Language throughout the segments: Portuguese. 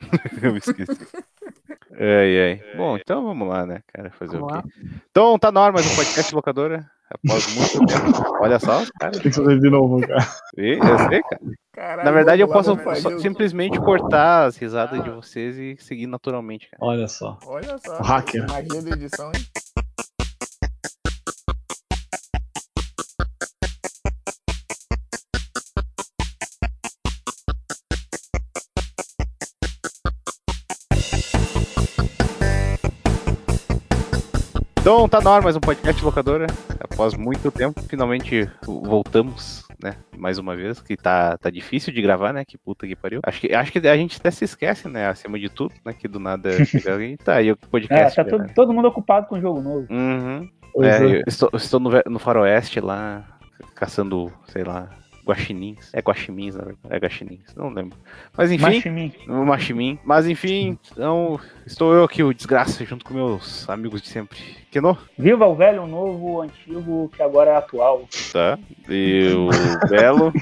eu esqueci. Ai, ai. Bom, então vamos lá, né, cara? Fazer vamos o quê? Lá. Então tá na hora mais um podcast locadora. Após muito tempo. Olha só, cara. Tem que fazer de novo, cara. E, eu sei, cara. Caralho, Na verdade, eu posso só, simplesmente cortar as risadas ah. de vocês e seguir naturalmente, cara. Olha só. Olha só. O hacker. Magia da edição, hein? Então tá na hora mais um podcast locadora. Após muito tempo, finalmente voltamos, né? Mais uma vez, que tá, tá difícil de gravar, né? Que puta que pariu. Acho que, acho que a gente até se esquece, né? Acima de tudo, né? Que do nada alguém. Tá, e o podcast. É, tá todo, todo, mundo ocupado com o jogo novo. Uhum. É, é. estou, estou no, no faroeste lá, caçando, sei lá, guaxinins. É guaximins, na verdade. É guaxinins, não lembro. Mas enfim. Machimin. Machimin. Mas enfim, então, estou eu aqui, o Desgraça, junto com meus amigos de sempre. Keno? Viva o velho, o novo, o antigo, que agora é atual. Tá. E o Belo?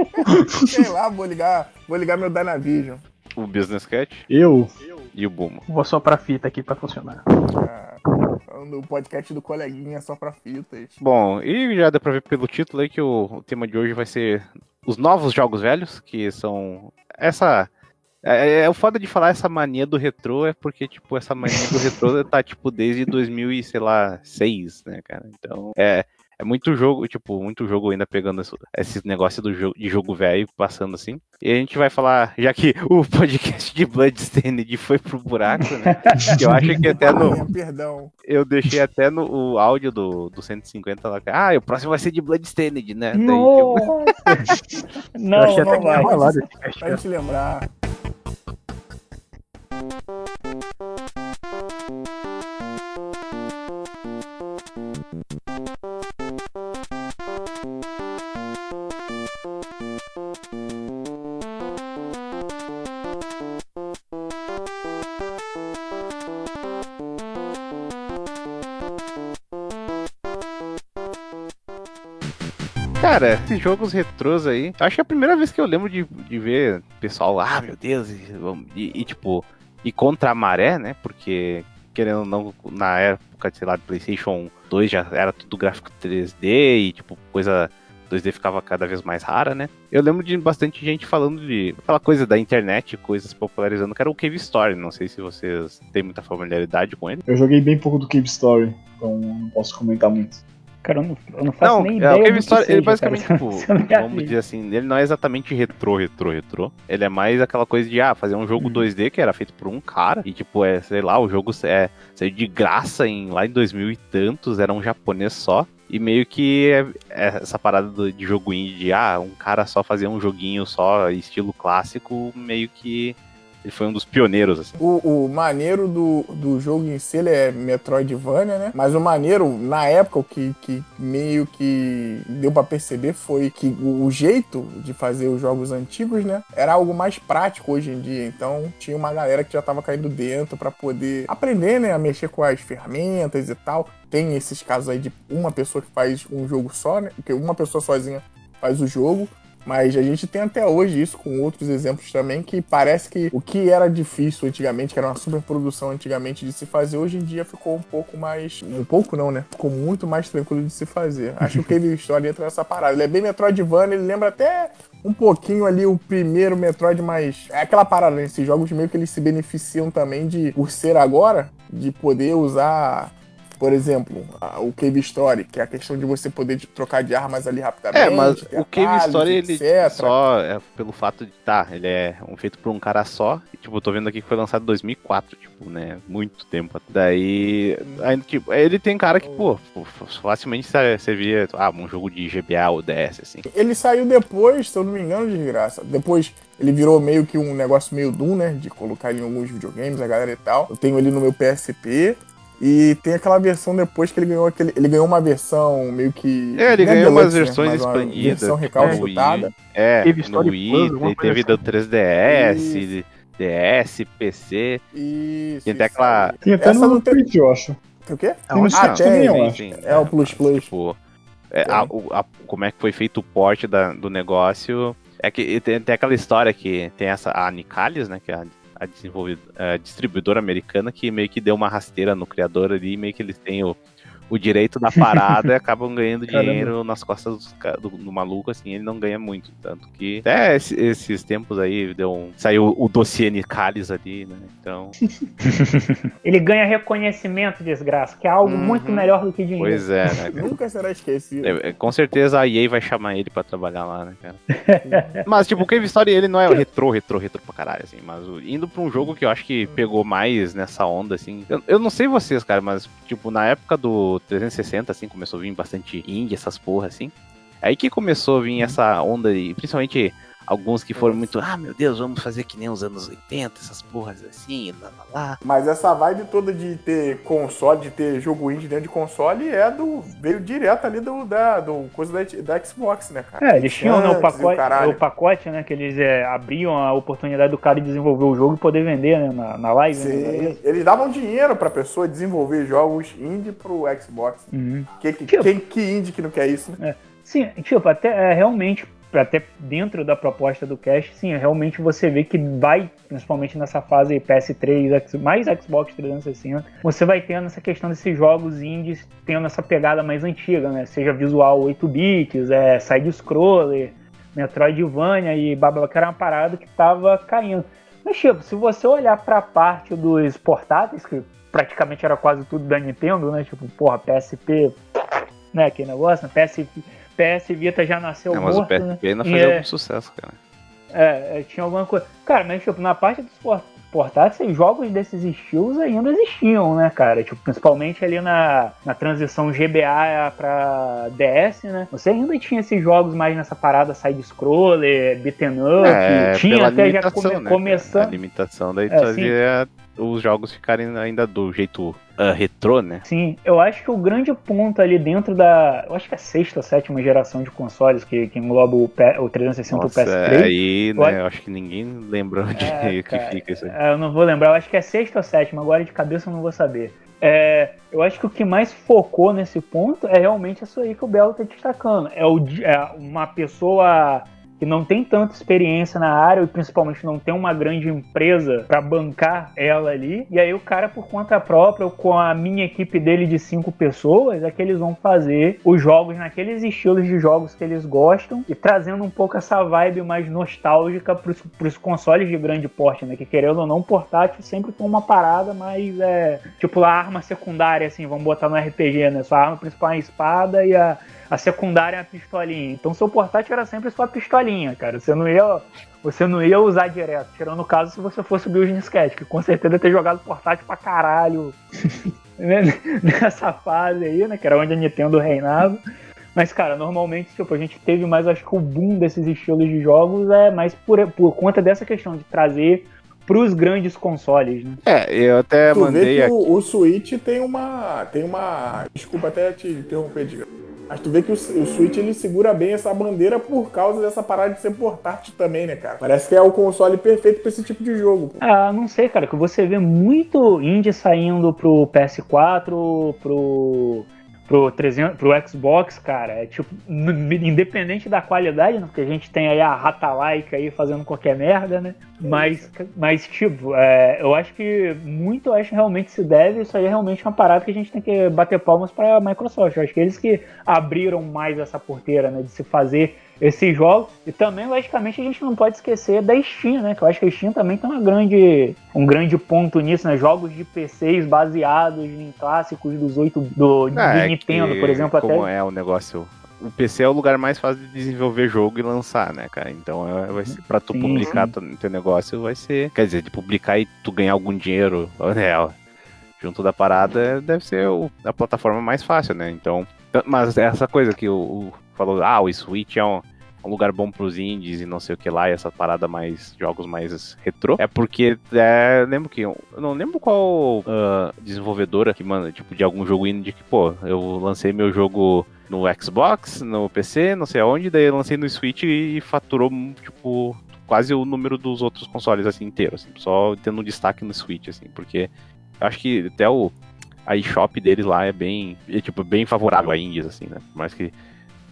Sei lá, vou ligar, vou ligar meu Dynavision. O Business Cat? Eu. E o Buma. Vou só pra fita aqui pra funcionar. Ah no podcast do coleguinha só pra fitas. Bom, e já dá pra ver pelo título aí que o, o tema de hoje vai ser os novos jogos velhos, que são essa é, é, é, o foda de falar essa mania do retrô é porque, tipo, essa mania do retrô tá, tipo, desde 2000 e, sei lá, 6, né, cara? Então, é, é muito jogo, tipo, muito jogo ainda pegando esse, negócio do jogo, de jogo velho passando assim. E a gente vai falar, já que o podcast de Bloodstained foi pro buraco, né? eu acho que até no. Perdão. Eu deixei até no o áudio do, do 150 lá. Ah, o próximo vai ser de Bloodstained, né? Não, Daí, tipo... não, não, não vai. Pra gente lembrar. Cara, esses jogos retrôs aí, acho que é a primeira vez que eu lembro de, de ver pessoal, ah, meu Deus, e, e, e tipo, e contra a maré, né? Porque, querendo ou não, na época, sei lá, do PlayStation 2 já era tudo gráfico 3D e, tipo, coisa 2D ficava cada vez mais rara, né? Eu lembro de bastante gente falando de aquela coisa da internet, coisas popularizando, que era o Cave Story. Não sei se vocês têm muita familiaridade com ele. Eu joguei bem pouco do Cave Story, então não posso comentar muito. Cara, eu não, eu não faço não, nem é, ideia. Seja, ele basicamente, cara, tipo, vamos dizer assim, ele não é exatamente retrô, retrô, retrô. Ele é mais aquela coisa de, ah, fazer um jogo hum. 2D que era feito por um cara. E, tipo, é, sei lá, o jogo é, saiu de graça em, lá em 2000 e tantos, era um japonês só. E meio que é, é essa parada de jogo indie, de, ah, um cara só fazer um joguinho só, estilo clássico, meio que ele foi um dos pioneiros, assim. O, o maneiro do, do jogo em si, ele é Metroidvania, né? Mas o maneiro, na época, o que, que meio que deu para perceber foi que o, o, jeito de fazer os jogos antigos, né? Era algo mais prático hoje em dia. Então, tinha uma galera que já tava caindo dentro para poder aprender, né? A mexer com as ferramentas e tal. Tem esses casos aí de uma pessoa que faz um jogo só, né? Porque uma pessoa sozinha faz o jogo. Mas a gente tem até hoje isso com outros exemplos também, que parece que o que era difícil antigamente, que era uma superprodução antigamente de se fazer, hoje em dia ficou um pouco mais. Um pouco não, né? Ficou muito mais tranquilo de se fazer. Acho que o Cave Story entra nessa parada. Ele é bem Metroidvania, ele lembra até um pouquinho ali o primeiro Metroid, mas é aquela parada, né? Esses jogos meio que eles se beneficiam também de, por ser agora, de poder usar por exemplo, o Cave Story, que é a questão de você poder trocar de armas ali rapidamente. É, mas o Cave Story, ele só é pelo fato de, tá, ele é um feito por um cara só, e, tipo, eu tô vendo aqui que foi lançado em 2004, tipo, né, muito tempo. Daí, ainda, tipo, ele tem cara que, pô, facilmente você via, ah, um jogo de GBA ou DS, assim. Ele saiu depois, se eu não me engano, de graça. Depois ele virou meio que um negócio meio Doom, né? De colocar em alguns videogames, a galera e tal. Eu tenho ele no meu PSP. E tem aquela versão depois que ele ganhou aquele. Ele ganhou uma versão meio que. É, ele ganhou umas né? versões expandidas. Versão recalchutada. É, teve no Wii, Plus, teve do 3DS, Isso. DS, PC. Isso. Tem até aquela. Tem até Essa no Switch, eu acho. O quê? É, um ah, tem, eu acho. É o Plus Plus. Tipo, é, a, a, como é que foi feito o porte da, do negócio. É que tem, tem aquela história que tem essa a Nicalis, né? Que é a a, a distribuidora americana que meio que deu uma rasteira no criador ali, meio que eles têm o, o direito da parada e acabam ganhando Caramba. dinheiro nas costas ca- do, do maluco, assim, ele não ganha muito. Tanto que até esse- esses tempos aí deu um, saiu o dossiê Nicalis ali, né? Então, Ele ganha reconhecimento, desgraça, que é algo Uhum. muito melhor do que dinheiro. pois é, né? cara? Nunca será esquecido. É, é, Com certeza a EA vai chamar ele pra trabalhar lá, né, cara? mas, tipo, o Cave Story, ele não é o retrô, retrô, retrô pra caralho, assim. Mas o- indo pra um jogo que eu acho que pegou mais nessa onda, assim. Eu, eu não sei vocês, cara, mas, tipo, na época do 360, assim, começou a vir bastante indie, essas porra, assim. Aí que começou a vir essa onda, e principalmente alguns que foram muito, ah, meu Deus, vamos fazer que nem os anos 80, essas porras assim, lá, lá, lá. Mas essa vibe toda de ter console, de ter jogo indie dentro de console, é do. veio direto ali do, da, do coisa da, da Xbox, né, cara? É, eles tinham né, o, pacote, caralho. o pacote, né? Que eles é, abriam a oportunidade do cara de desenvolver o jogo e poder vender né, na, na live. né, Sim, eles davam dinheiro pra pessoa desenvolver jogos indie pro Xbox. Uhum. Que, que, Tipo- quem que indie que não quer isso, né? Sim, tipo, até é, realmente, até dentro da proposta do Cash, sim, realmente você vê que vai, principalmente nessa fase PS3, X- mais Xbox 360, você vai tendo essa questão desses jogos indies tendo essa pegada mais antiga, né? Seja visual 8 bits, é, side-scroller, Metroidvania e babá, que era uma parada que tava caindo. Mas, tipo, se você olhar pra parte dos portáteis, que praticamente era quase tudo da Nintendo, né? Tipo, porra, PSP, né? Aquele negócio, né? PS, PS Vita já nasceu É, mas o morto, né? PSP ainda E fazia é- algum sucesso, cara. É, é, tinha alguma coisa. Cara, mas tipo, na parte dos por- portáteis, jogos desses estilos ainda existiam, né, cara? Tipo, principalmente ali na, na transição GBA pra DS, né? Você ainda tinha esses jogos mais nessa parada side-scroller, beaten up, É, tinha até já come- né, cara? começando. A limitação daí É, fazia os jogos ficarem ainda do jeito ah, retrô, né? Sim, eu acho que o grande ponto ali dentro da. Eu acho que é a sexta ou sétima geração de consoles que, que engloba o, P- o 360 Nossa, e o PS3. aí, né, eu acho que ninguém lembra onde É, que cara, fica isso aí. é, Eu não vou lembrar, eu acho que é sexta ou sétima, agora de cabeça eu não vou saber. É, eu acho que o que mais focou nesse ponto é realmente isso aí que o Belo tá destacando. É, o, é uma pessoa que não tem tanta experiência na área e principalmente não tem uma grande empresa para bancar ela ali. E aí o cara, por conta própria, ou com a minha equipe dele de cinco pessoas, é que eles vão fazer os jogos naqueles estilos de jogos que eles gostam e trazendo um pouco essa vibe mais nostálgica pros, pros consoles de grande porte, né? Que querendo ou não, portátil sempre foi uma parada mais, é, tipo, a arma secundária, assim, vamos botar no RPG, né? Sua arma principal é a espada e a, a secundária é a pistolinha. Então seu portátil era sempre sua pistolinha, cara. Você não ia, você não ia usar direto. Tirando o caso se você fosse o Business Cat, que com certeza ia ter jogado portátil pra caralho né, nessa fase aí, né? Que era onde a Nintendo reinava. Mas, cara, normalmente, tipo, a gente teve mais, acho que o boom desses estilos de jogos é mais por, por conta dessa questão de trazer pros grandes consoles, né? É, eu até tu vê mandei que aqui. o, o Switch tem uma. Tem uma. Desculpa até te interromper, Diego. Mas tu vê que o, o Switch ele segura bem essa bandeira por causa dessa parada de ser portátil também, né, cara? Parece que é o console perfeito pra esse tipo de jogo. Pô. Ah, não sei, cara, que você vê muito indie saindo pro PS4, pro pro 300, pro Xbox, cara, é tipo, independente da qualidade, né, porque a gente tem aí a rata like aí fazendo qualquer merda, né? Mas, mas tipo, é, eu acho que muito, eu acho que realmente se deve, isso aí é realmente uma parada que a gente tem que bater palmas pra Microsoft. Eu acho que eles que abriram mais essa porteira, né, de se fazer esses jogos. E também, logicamente, a gente não pode esquecer da Steam, né? Que eu acho que a Steam também tem uma grande, um grande ponto nisso, né? Jogos de PCs baseados em clássicos dos oito do, do Ah, é Nintendo, que por exemplo, como até. é o negócio. O PC é o lugar mais fácil de desenvolver jogo e lançar, né, cara? Então, é, vai ser, pra tu Sim, publicar sim. teu, negócio, vai ser. Quer dizer, de publicar e tu ganhar algum dinheiro, né, junto da parada, deve ser o- a plataforma mais fácil, né? Então. Mas essa coisa que o, o falou, ah, o Switch é um, um lugar bom pros indies e não sei o que lá, e essa parada mais. jogos mais retrô. É porque. É, lembro que. Eu não lembro qual ah, desenvolvedora que manda, tipo, de algum jogo indie que, pô, eu lancei meu jogo no Xbox, no PC, não sei aonde, daí eu lancei no Switch e faturou, tipo, quase o número dos outros consoles, assim, inteiro, assim, só tendo um destaque no Switch, assim, porque acho que até o a eShop deles lá é bem, é, tipo, bem favorável a indies, assim, né, por mais que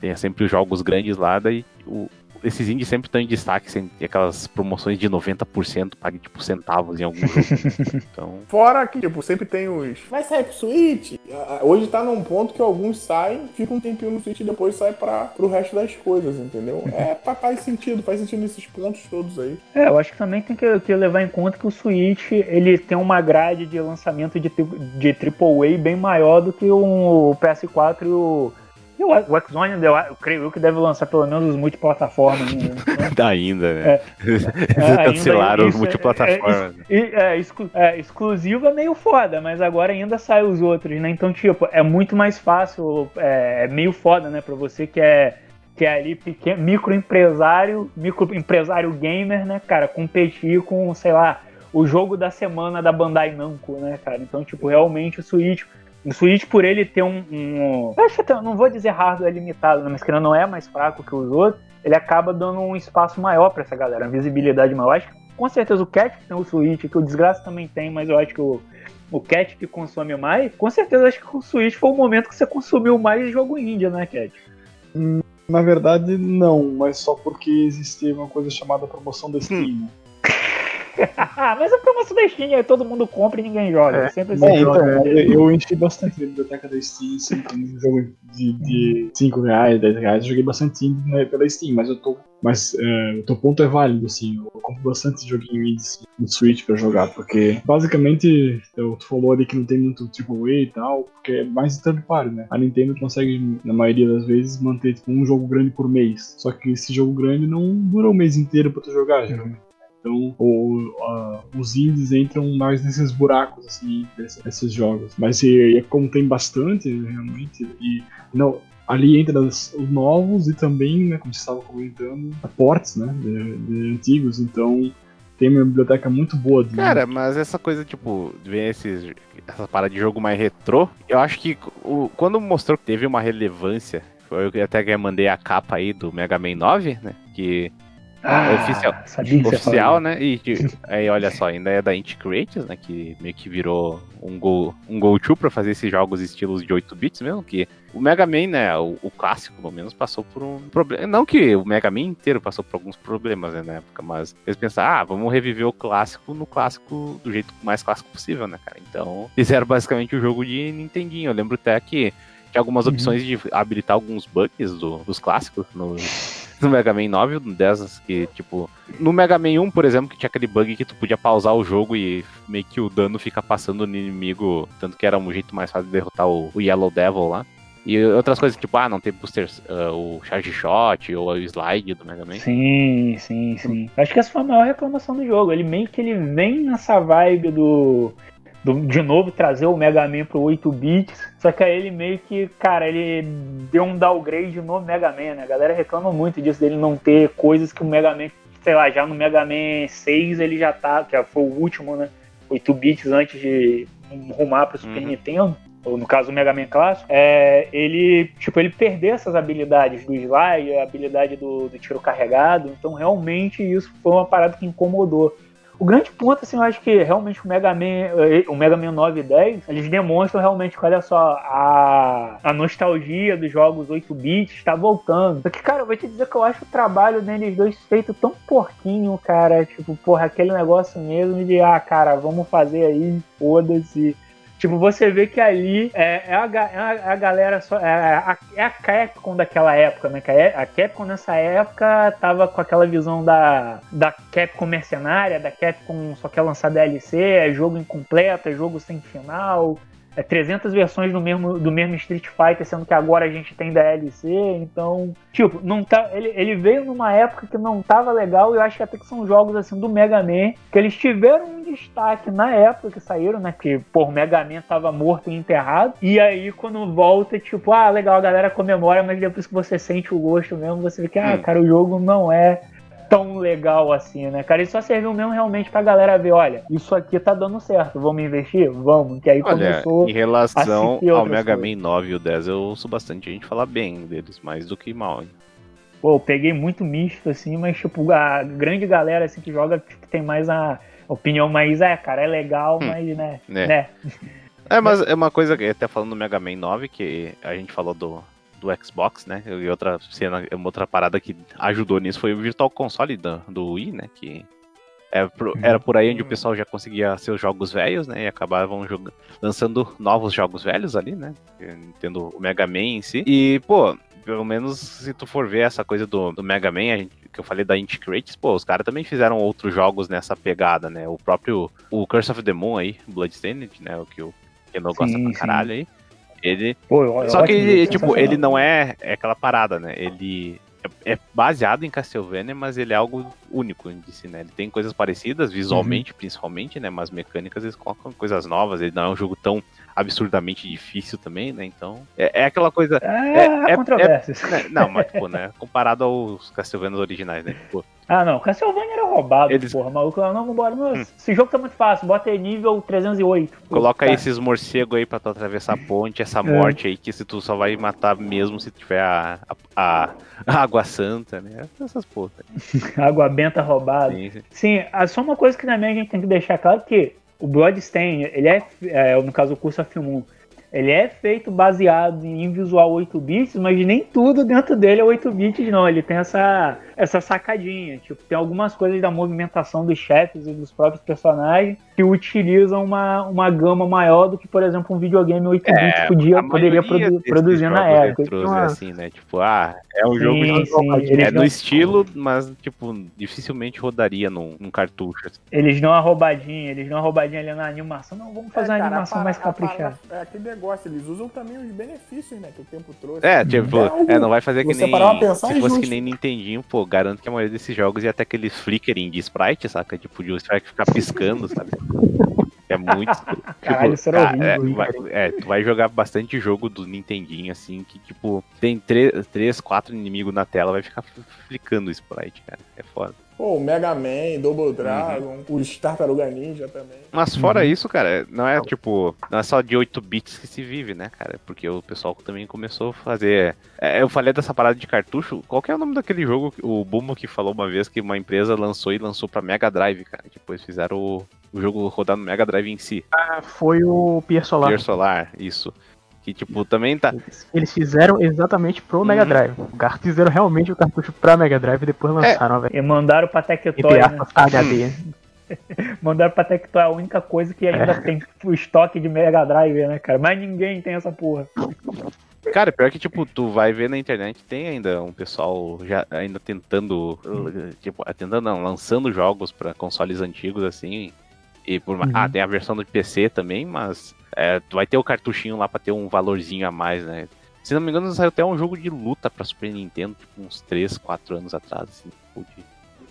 tenha sempre os jogos grandes lá, daí o, esses indies sempre estão em destaque, sem aquelas promoções de 90%, pague tipo centavos em algum jogo. então. Fora que, tipo, sempre tem os. Vai sair pro Switch. Hoje tá num ponto que alguns saem, ficam um tempinho no Switch e depois sai para pro resto das coisas, entendeu? É, fa- faz sentido, faz sentido nesses pontos todos aí. É, eu acho que também tem que, que levar em conta que o Switch ele tem uma grade de lançamento de, de AAA bem maior do que o PS4 e o. E o, Xone, eu, eu creio eu que deve lançar pelo menos os multiplataformas ainda. né? Ainda, né? Eles ainda cancelaram os isso é- multiplataformas. E, é, exclu- é, exclusivo é meio foda, mas agora ainda sai os outros, né? Então, tipo, é muito mais fácil, é, é meio foda, né, pra você que é, que é ali pequeno, microempresário, microempresário gamer, né, cara, competir com, sei lá, o jogo da semana da Bandai Namco, né, cara? Então, tipo, realmente o Switch. O Switch, por ele ter um. um eu acho até, não vou dizer hardware limitado, né, mas que ele não é mais fraco que os outros, ele acaba dando um espaço maior pra essa galera, uma visibilidade maior. Eu acho que com certeza o Cat que tem o Switch, que o Desgraça também tem, mas eu acho que o, o Cat que consome mais, com certeza acho que o Switch foi o momento que você consumiu mais jogo indie, né, Cat? Na verdade, não, mas só porque existia uma coisa chamada promoção da Steam. né? Ah, mas a promoção da Steam é todo mundo compra e ninguém joga. É. Sempre É, assim. então, eu enchi bastante a biblioteca da Steam, assim, tem um jogo de, de 5 reais, 10 reais, eu joguei bastante indie né, pela Steam, mas eu tô. Mas é, o teu ponto é válido, assim, eu compro bastante joguinho indie assim, no Switch pra jogar, porque basicamente eu, tu falou ali que não tem muito AAA e tal, porque é mais third party, né? A Nintendo consegue, na maioria das vezes, manter tipo, um jogo grande por mês. Só que esse jogo grande não dura o mês inteiro pra tu jogar, geralmente. Então, o- a- os indies entram mais nesses buracos, assim, desse- desses jogos. Mas e, e como tem bastante, realmente, e não, ali entra os, os novos e também, né, como você estava comentando, ports, né, de, de antigos. Então, tem uma biblioteca muito boa de Cara, mas essa coisa, tipo, ver esses, essa parada de jogo mais retrô, eu acho que o, quando mostrou que teve uma relevância, eu até mandei a capa aí do Mega Man 9, né? Que Ah, oficial- oficial, né? E aí olha só, ainda é da Inti Creators, né? Que meio que virou um go, um go-to pra fazer esses jogos estilos de 8 bits mesmo, que o Mega Man, né, o, o clássico, pelo menos, passou por um problema. Não que o Mega Man inteiro passou por alguns problemas né, na época, mas eles pensaram, ah, vamos reviver o clássico no clássico do jeito mais clássico possível, né, cara? Então, fizeram basicamente o jogo de Nintendinho. Eu lembro até que tinha algumas Uhum. opções de habilitar alguns bugs do- dos clássicos no, no Mega Man 9, um dessas que, tipo, no Mega Man 1, por exemplo, que tinha aquele bug que tu podia pausar o jogo e meio que o dano fica passando no inimigo, tanto que era um jeito mais fácil de derrotar o, o Yellow Devil lá. E outras coisas, tipo, ah, não tem boosters, ah, o Charge Shot ou o Slide do Mega Man. Sim, sim, sim. Acho que essa foi a maior reclamação do jogo. Ele meio que ele vem nessa vibe do, do de novo trazer o Mega Man pro 8 bits, só que aí ele meio que, cara, ele deu um downgrade no Mega Man, né? A galera reclama muito disso dele não ter coisas que o Mega Man, sei lá, já no Mega Man 6 ele já tá, que foi o último, né? 8 bits antes de rumar pro Super Uhum. Nintendo ou no caso o Mega Man clássico, é, ele, tipo, ele perdeu essas habilidades do slide, a habilidade do, do tiro carregado, então realmente isso foi uma parada que incomodou. O grande ponto, assim, eu acho que realmente o Mega Man, eh, o Mega Man 9 e 10, eles demonstram realmente que, olha só, a, a nostalgia dos jogos 8 bits está voltando. Só que, cara, eu vou te dizer que eu acho o trabalho deles dois feito tão porquinho, cara, tipo, porra, aquele negócio mesmo de, ah, cara, vamos fazer aí, foda-se. Tipo, você vê que ali é, é, a, é a- é galera só. É a, é a Capcom daquela época, né? A Capcom nessa época tava com aquela visão da, da Capcom mercenária, da Capcom só quer lançar DLC, é jogo incompleto, é jogo sem final. É 300 versões do mesmo, do mesmo Street Fighter, sendo que agora a gente tem DLC, então, tipo, não tá, ele, ele veio numa época que não tava legal e eu acho que até que são jogos assim do Mega Man que eles tiveram um destaque na época que saíram, né? Que, pô, o Mega Man tava morto e enterrado. E aí, quando volta, tipo, ah, legal, a galera comemora, mas depois que você sente o gosto mesmo, você vê que, ah, cara, o jogo não é tão legal assim, né, cara? Ele só serviu mesmo realmente pra galera ver, olha, isso aqui tá dando certo, vamos investir? Vamos, que aí Olha, começou. em relação ao Mega. Man 9 e o 10, eu ouço bastante gente falar bem deles, mais do que mal. hein? Pô, eu peguei muito misto, assim, mas, tipo, a grande galera, assim, que joga, tipo, tem mais a opinião mais, é, cara, é legal, Hum. mas, né, Né. né. É, mas é uma coisa que até falando do Mega Man 9, que a gente falou do, do Xbox, né? E outra cena, uma outra parada que ajudou nisso foi o Virtual Console do, do Wii, né? Que é pro- era por aí onde o pessoal já conseguia seus jogos velhos, né? E acabavam joga- lançando novos jogos velhos ali, né? Tendo o Mega Man em si. E, pô, pelo menos se tu for ver essa coisa do, do Mega Man, gente- que eu falei da Inti Creates, pô, os caras também fizeram outros jogos nessa pegada, né? O próprio o Curse of the Moon aí, Bloodstained, né? O que o Keno gosta pra caralho aí. Ele Pô, eu- só que, jogo, tipo, ele não é, é aquela parada, né? Ele é, é baseado em Castlevania, mas ele é algo único de si, né? Ele tem coisas parecidas, visualmente, principalmente, né? Mas mecânicas eles colocam coisas novas. Ele não é um jogo tão absurdamente difícil também, né? Então, é, é aquela coisa. É, É- é- controvérsias. né? Não, mas, tipo, né? Comparado aos Castlevanias originais, né? Ah, não, Castlevania era roubado, Eles- porra, maluco. Não, vambora. Não, Esse jogo tá muito fácil, bota aí nível 308. coloca Tá. esses morcegos aí pra tu atravessar a ponte, essa morte aí, que se tu só vai matar mesmo se tiver a, a, a água santa, né? Essas porra. Água benta roubada. Sim, sim. Sim, ah, só uma coisa que também a gente tem que deixar claro que o Bloodstain, ele é, é, no caso o curso of Moon, ele é feito baseado em visual 8 bits, mas nem tudo dentro dele é 8 bits não, ele tem essa essa sacadinha, tipo, tem algumas coisas da movimentação dos chefes e dos próprios personagens que utilizam uma, uma gama maior do que, por exemplo, um videogame 8 bits podia, É, A poderia produ- produzir na jogos época. Então, é ah, assim, né? Tipo, ah, é um sim, jogo de sim, é no estilo, mas, tipo, dificilmente rodaria num, num cartucho. assim. Eles dão uma roubadinha, eles dão uma roubadinha ali na animação. Não, vamos fazer É, uma cara, animação a mais a caprichada. para- É aquele negócio, eles usam também os benefícios, né, que o tempo trouxe. É, tipo, É é, não vai fazer que você nem. Se é fosse que justo. nem Nintendinho, pô, garanto que a maioria desses jogos ia ter aquele flickering de sprite, saca? Tipo, de o sprite ficar piscando, sabe? É muito. Caralho, isso era cara, horrível, é, vai- é, tu vai jogar bastante jogo do Nintendinho, assim, que, tipo, tem três, três quatro inimigos na tela, vai ficar flicando o sprite, cara. É foda. Pô, o Mega Man, Uhum. Double Dragon, os Tartaruga Ninja também. Mas fora isso, cara, não é tipo, não é só de 8 bits que se vive, né, cara? Porque o pessoal também começou a fazer. É, eu falei dessa parada de cartucho. Qual que é o nome daquele jogo? que- O Bumo que falou uma vez que uma empresa lançou e lançou pra Mega Drive, cara. Depois fizeram o, o jogo rodar no Mega Drive em si. Ah, Foi o Pier Solar. Pier Solar, isso. Que tipo, também tá. Eles fizeram exatamente pro Mega Uhum. Drive. O Gar fizeram realmente o cartucho pra Mega Drive e depois lançaram, velho. E mandaram pra Tectoy, né? HD. Mandaram pra Tectoy a única coisa que ainda É. tem o estoque de Mega Drive, né, cara? Mas ninguém tem essa porra. Cara, pior que, tipo, tu vai ver na internet, tem ainda um pessoal já ainda tentando. Tipo, tentando não, lançando jogos pra consoles antigos, assim. E por Uhum. Ah, tem a versão do PC também, mas é, vai ter o cartuchinho lá pra ter um valorzinho a mais, né? Se não me engano, saiu até um jogo de luta pra Super Nintendo, tipo, uns 3, 4 anos atrás, assim, tipo,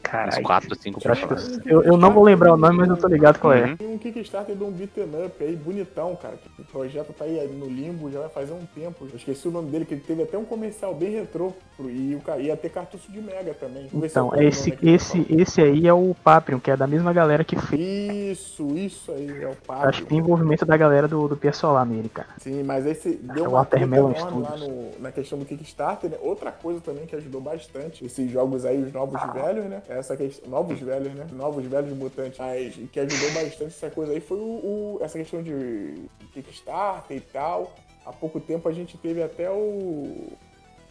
uns Caralho. 4, 5 Eu, acho que eu, eu não vou lembrar o nome, mas eu tô ligado qual é. Tem um Kickstarter de um beat'em up aí, bonitão, cara. que O projeto tá aí no limbo já vai fazer um tempo. Eu esqueci o nome dele, que ele teve até um comercial bem retrô. pro- E o ia ter cartucho de Mega também. Então, o esse, esse, esse aí é o Paprium, que é da mesma galera que fez. Isso, isso aí, é o papo. Acho que tem envolvimento da galera do, do Pier Solar nele, cara. Sim, mas esse deu É uma Watermelon lá no- na questão do Kickstarter, né? Outra coisa também que ajudou bastante esses jogos aí, os novos velhos, né? Essa questão, novos velhos, né? Novos velhos mutantes. Mas que ajudou bastante essa coisa aí foi o, o- essa questão de Kickstarter e tal. Há pouco tempo a gente teve até o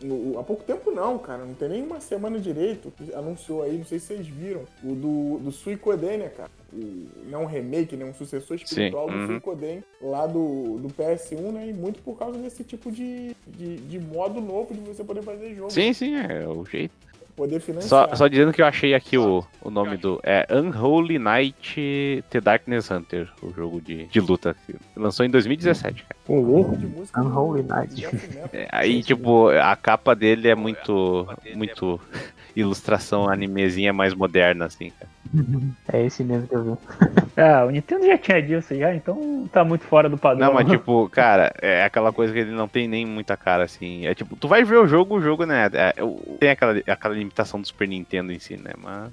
no- há pouco tempo não, cara. Não tem nem uma semana direito. que Anunciou aí, não sei se vocês viram. O do, do Suicoden, né, cara? O, não um remake, né? Um sucessor espiritual Sim, do uhum. Suicoden lá do, do PS1, né? E muito por causa desse tipo de, de, de modo novo de você poder fazer jogo. Sim, sim, é o jeito. Poder financiar. Só, só dizendo que eu achei aqui o, o nome do. É Unholy Knight The Darkness Hunter, o jogo de, de luta. que Lançou em 2017, cara. Ô, louco. de música do- Unholy Knight. Jeff Metal. É, aí, tipo, a capa dele é muito. Muito ilustração animezinha mais moderna, assim, cara. É esse mesmo que eu vi. Ah, o Nintendo já tinha disso já, então tá muito fora do padrão. Não, mas tipo, cara, é aquela coisa que ele não tem nem muita cara, assim. É tipo, tu vai ver o jogo, o jogo, né? é- é- tem aquela, aquela limitação do Super Nintendo em si, né? Mas.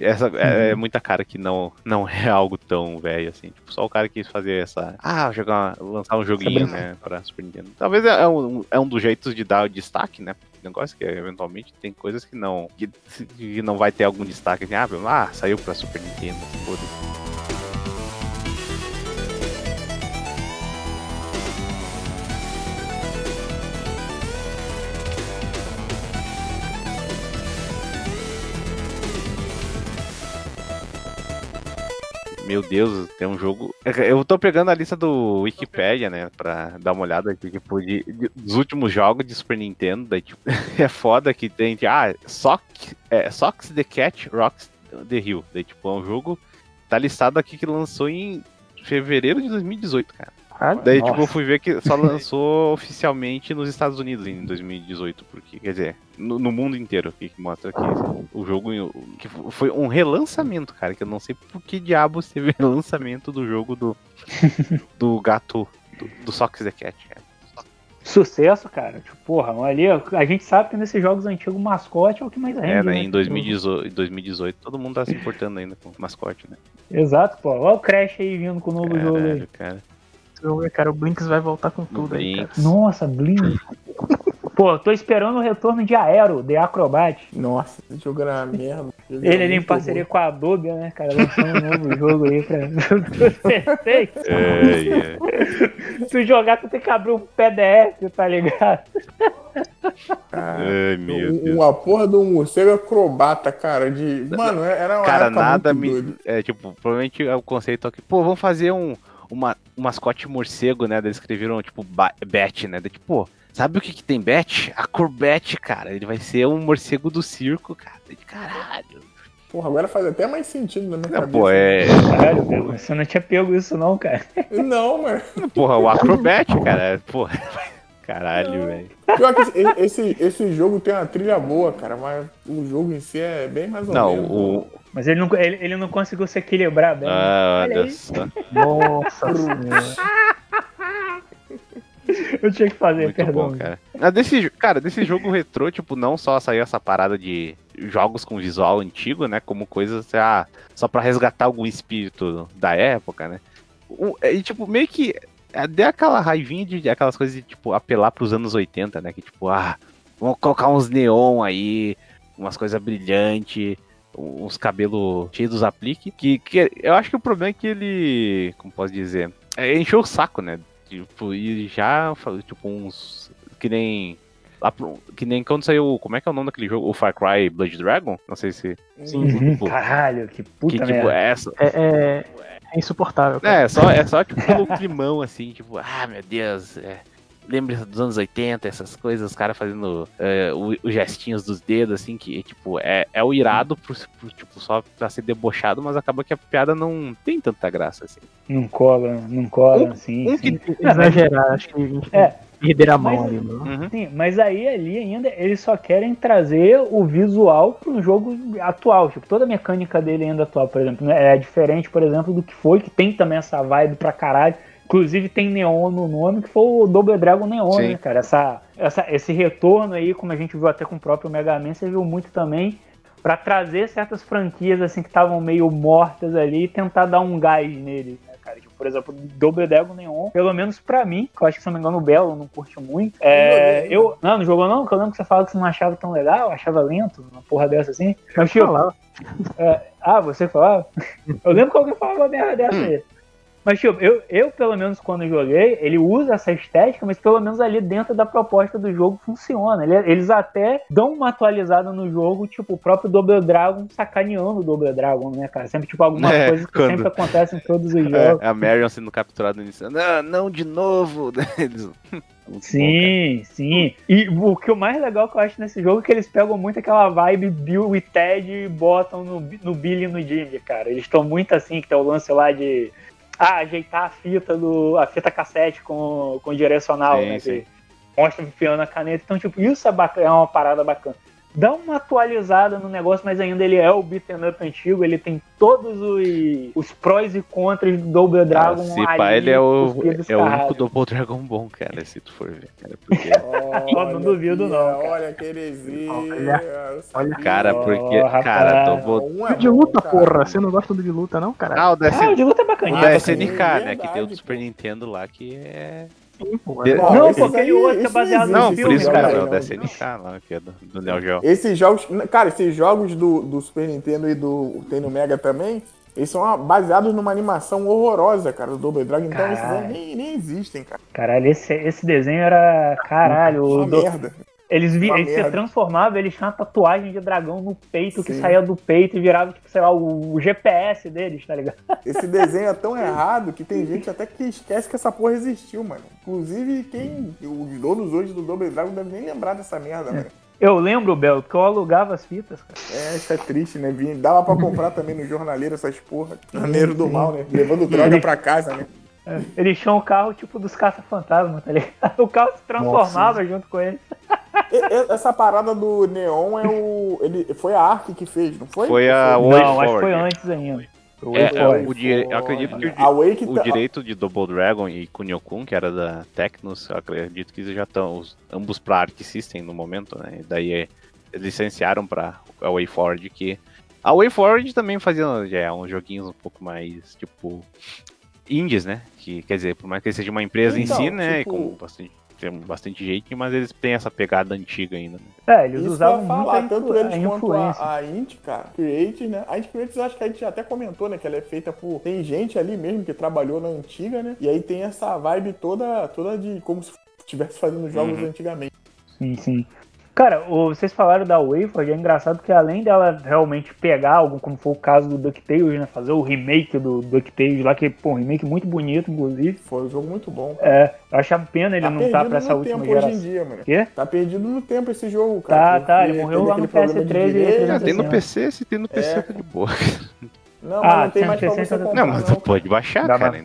Essa é, é muita cara que não, não é algo tão velho assim. Tipo, só o cara quis fazer essa. Ah, jogar, lançar um joguinho, né? Pra Super Nintendo. Talvez é um, é um dos jeitos de dar o destaque, né? Negócio que eventualmente tem coisas que não. que, que não vai ter algum destaque. Assim, ah, ah, saiu pra Super Nintendo. Foda-se. Meu Deus, tem um jogo. Eu tô pegando a lista do Wikipedia, né, pra dar uma olhada aqui, tipo, de, de- dos últimos jogos de Super Nintendo. Daí, tipo, é foda que tem, ah, Sock, é, Socks the Cat Rocks the Hill. Daí, tipo, é um jogo, tá listado aqui que lançou em fevereiro de 2018, cara. Caralho. Daí, Nossa. tipo, eu fui ver que só lançou oficialmente nos Estados Unidos em 2018, porque, quer dizer, no, no mundo inteiro, que que mostra que o jogo que foi um relançamento, cara, que eu não sei por que diabos teve relançamento do jogo do, do gato, do, do Socks the Cat. cara. Sucesso, cara. Tipo, porra, ali, a gente sabe que nesses jogos antigos o mascote é o que mais rende. É, né, em 2018, em 2018 todo mundo tá se importando ainda com o mascote, né? Exato, pô. Olha o Crash aí vindo com o novo jogo aí. Caralho, cara. Jogo, Cara, o Blinks vai voltar com tudo aí, cara. Blinks. Nossa, Blink. Pô, tô esperando o retorno de Aero, The Acrobat. Nossa, esse jogo era uma merda. Ele era ali em parceria ruim. com a Adobe, né, cara? Lançando um novo jogo aí pra. Perfeito. É, é. Se tu jogar, tu tem que abrir um PDF, tá ligado? Ai, meu Um- Deus. Uma porra de um morcego acrobata, cara, de... Mano, era uma Cara, época nada muito me. doida. É, tipo, provavelmente é o conceito aqui. Pô, vamos fazer um, uma, um mascote morcego, né? Daí Eles escreveram, tipo, ba- Bat, né? Daí, tipo, pô, sabe o que, que tem Bat? A cor Bat, cara. Ele vai ser um morcego do circo, cara. Daí, Caralho. Porra, agora faz até mais sentido na minha Não, cabeça. pô, é. Caralho, você não tinha pego isso, não, cara. Não, mano. Porra, o Acrobat, cara. Porra. Caralho, velho. Pior que esse, esse, esse jogo tem uma trilha boa, cara, mas o jogo em si é bem mais ou Não, menos. o. Mas ele não, ele, ele não conseguiu se equilibrar bem. Ah, Olha só. Nossa. Eu tinha que fazer, Muito perdão. bom, cara. Ah, desse, cara, desse jogo retrô, tipo, não só saiu essa parada de jogos com visual antigo, né? Como coisas, ah, só pra resgatar algum espírito da época, né? O- E, tipo, meio que é, deu aquela raivinha de aquelas coisas de, tipo, apelar pros anos 80, né? Que, tipo, ah, vamos colocar uns neon aí, umas coisas brilhantes, uns cabelos cheios dos aplique. Que, que eu acho que o problema é que ele, como posso dizer, é, encheu o saco, né? Tipo, e já, fa- tipo, uns. Que nem. lá pro- que nem quando saiu. Como é que é o nome daquele jogo? O Far Cry Blood Dragon? Não sei se. Sim, Uhum, Tipo, caralho, que puta que, tipo, merda. é essa. É, é, é insuportável. cara. É, só, é só tipo pelo climão, assim, tipo, ah, meu Deus, é, lembra dos anos 80, essas coisas, os caras fazendo o- os gestinhos dos dedos, assim, que, tipo, é, é o irado pro, pro, tipo, só pra ser debochado, mas acaba que a piada não tem tanta graça, assim. Não cola, não cola, um sim. que- Exagerar, acho que a gente É. perder a mão Mas- ali, mano. Uhum. Sim, mas aí ali ainda eles só querem trazer o visual para um jogo atual. Tipo, toda a mecânica dele ainda atual, por exemplo. né? É diferente, por exemplo, do que foi, que tem também essa vibe pra caralho. Inclusive tem Neon no nome, que foi o Double Dragon Neon, Sim. né, cara? Essa, essa, esse retorno aí, como a gente viu até com o próprio Mega Man, serviu muito também pra trazer certas franquias assim que estavam meio mortas ali e tentar dar um gás nele, né, cara? Tipo, por exemplo, Double Dragon Neon, pelo menos pra mim, que eu acho que se não me engano o Belo não curte muito. É, eu, não, não jogou não? Que eu lembro que você falava que você não achava tão legal, achava lento, uma porra dessa assim. Mas, tipo, Falar. é, ah, você falava? Eu lembro que alguém falava uma merda dessa aí. Mas, tipo, eu, eu, pelo menos, quando joguei, ele usa essa estética, mas pelo menos ali dentro da proposta do jogo funciona. Ele- eles até dão uma atualizada no jogo, tipo, o próprio Double Dragon sacaneando o Double Dragon, né, cara? Sempre, tipo, algumas É, coisas que quando- sempre acontecem em todos os jogos. É, a Marion sendo capturada no início. Não, não, de novo. Eles- Muito bom, Sim, sim. E o que o mais legal que eu acho nesse jogo é que eles pegam muito aquela vibe Bill e Ted e botam no, no Billy e no Jimmy, cara. Eles estão muito assim, que tem o lance lá de ah, ajeitar a fita do. a fita cassete com, com direcional, Sim, né? sim. Que mostra enfiando a caneta. Então, tipo, isso é, bacana, é uma parada bacana. Dá uma atualizada no negócio, mas ainda ele é o beat'em up antigo, ele tem todos os, os prós e contras do Double Dragon Ah, se ali, pá, ele é o, é o único. Double Dragon bom, cara, se tu for ver. Cara, porque, Olha não duvido não, cara. Olha que heresia. Olha, cara, porque, rapaz. cara, Double... Um é de luta, cara. porra. Você não gosta do de luta, não, cara? Ah, o da, Ah, o de luta é o bacaninha. da sim, SNK, é né, que tem o do Super pô. Nintendo lá, que é... É bom. Não, porque aquele aí- outro é baseado existe, no Não, por filme, isso, cara, é o da Não, SNK lá, que é do, do Neo Geo. Esses jogos, cara, esses jogos do, do Super Nintendo e do tem no Mega também, eles são baseados numa animação horrorosa, cara, do Double Dragon. Então esses nem, nem existem, cara. Caralho, esse, esse desenho era. Caralho, o, Uma do- merda. Eles, vi, eles se transformavam, eles tinham uma tatuagem de dragão no peito que Sim. saía do peito e virava, tipo, sei lá, o, o GPS deles, tá ligado? Esse desenho é tão errado que tem gente até que esquece que essa porra existiu, mano. Inclusive, quem. Os donos hoje do Double Dragon devem nem lembrar dessa merda, mano. Eu lembro, Bel, que eu alugava as fitas, cara. É, isso é triste, né? Dava pra comprar também no jornaleiro essas porra. Jornaleiro do mal, né? Levando droga pra casa, né? Eles tinham o carro, tipo, dos caça-fantasmas, tá ligado? O carro se transformava junto com eles. Essa parada do Neon é o. Ele, foi a Ark que fez, não foi? Foi a Não, Way acho que foi antes ainda. É, é, Foi, o dire- foi. eu acredito que o, di- A Way que o tá- direito de Double Dragon e Kunio-kun, que era da Tecnos, eu acredito que já estão ambos para Arc System no momento, né? E daí é, eles licenciaram para a WayForward que a WayForward também fazia já, é, uns joguinhos um pouco mais tipo indies, né? Que quer dizer, por mais que seja uma empresa Então, em si, né? tipo- Com bastante tem bastante jeito, mas eles têm essa pegada antiga ainda. Né? É, eles Isso usavam muito falar, a, tanto eles a quanto a, a Int, cara, Creates, né? A Int Creates acho que a gente até comentou, né? Que ela é feita por. Tem gente ali mesmo que trabalhou na antiga, né? E aí tem essa vibe toda, toda de como se estivesse fazendo jogos Uhum. antigamente. Sim, sim. Cara, vocês falaram da WayForge, é engraçado que além dela realmente pegar algo, como foi o caso do DuckTales, né? Fazer o remake do DuckTales lá, que, pô, um remake muito bonito, inclusive. Foi um jogo muito bom. É, eu acho a pena ele tá não perdido tá pra essa no última tempo hoje em geração. dia, mano. Quê? Tá perdido no tempo esse jogo, Tá, cara. tá, ele porque morreu lá no aquele problema de PS3 e. Ah, tem no 360. PC, se tem no PC, É. tá de boa. Não, Ah, mas não tem mais pra 160 você tá- comprar, Não, mas não, tu pode baixar, Dá cara.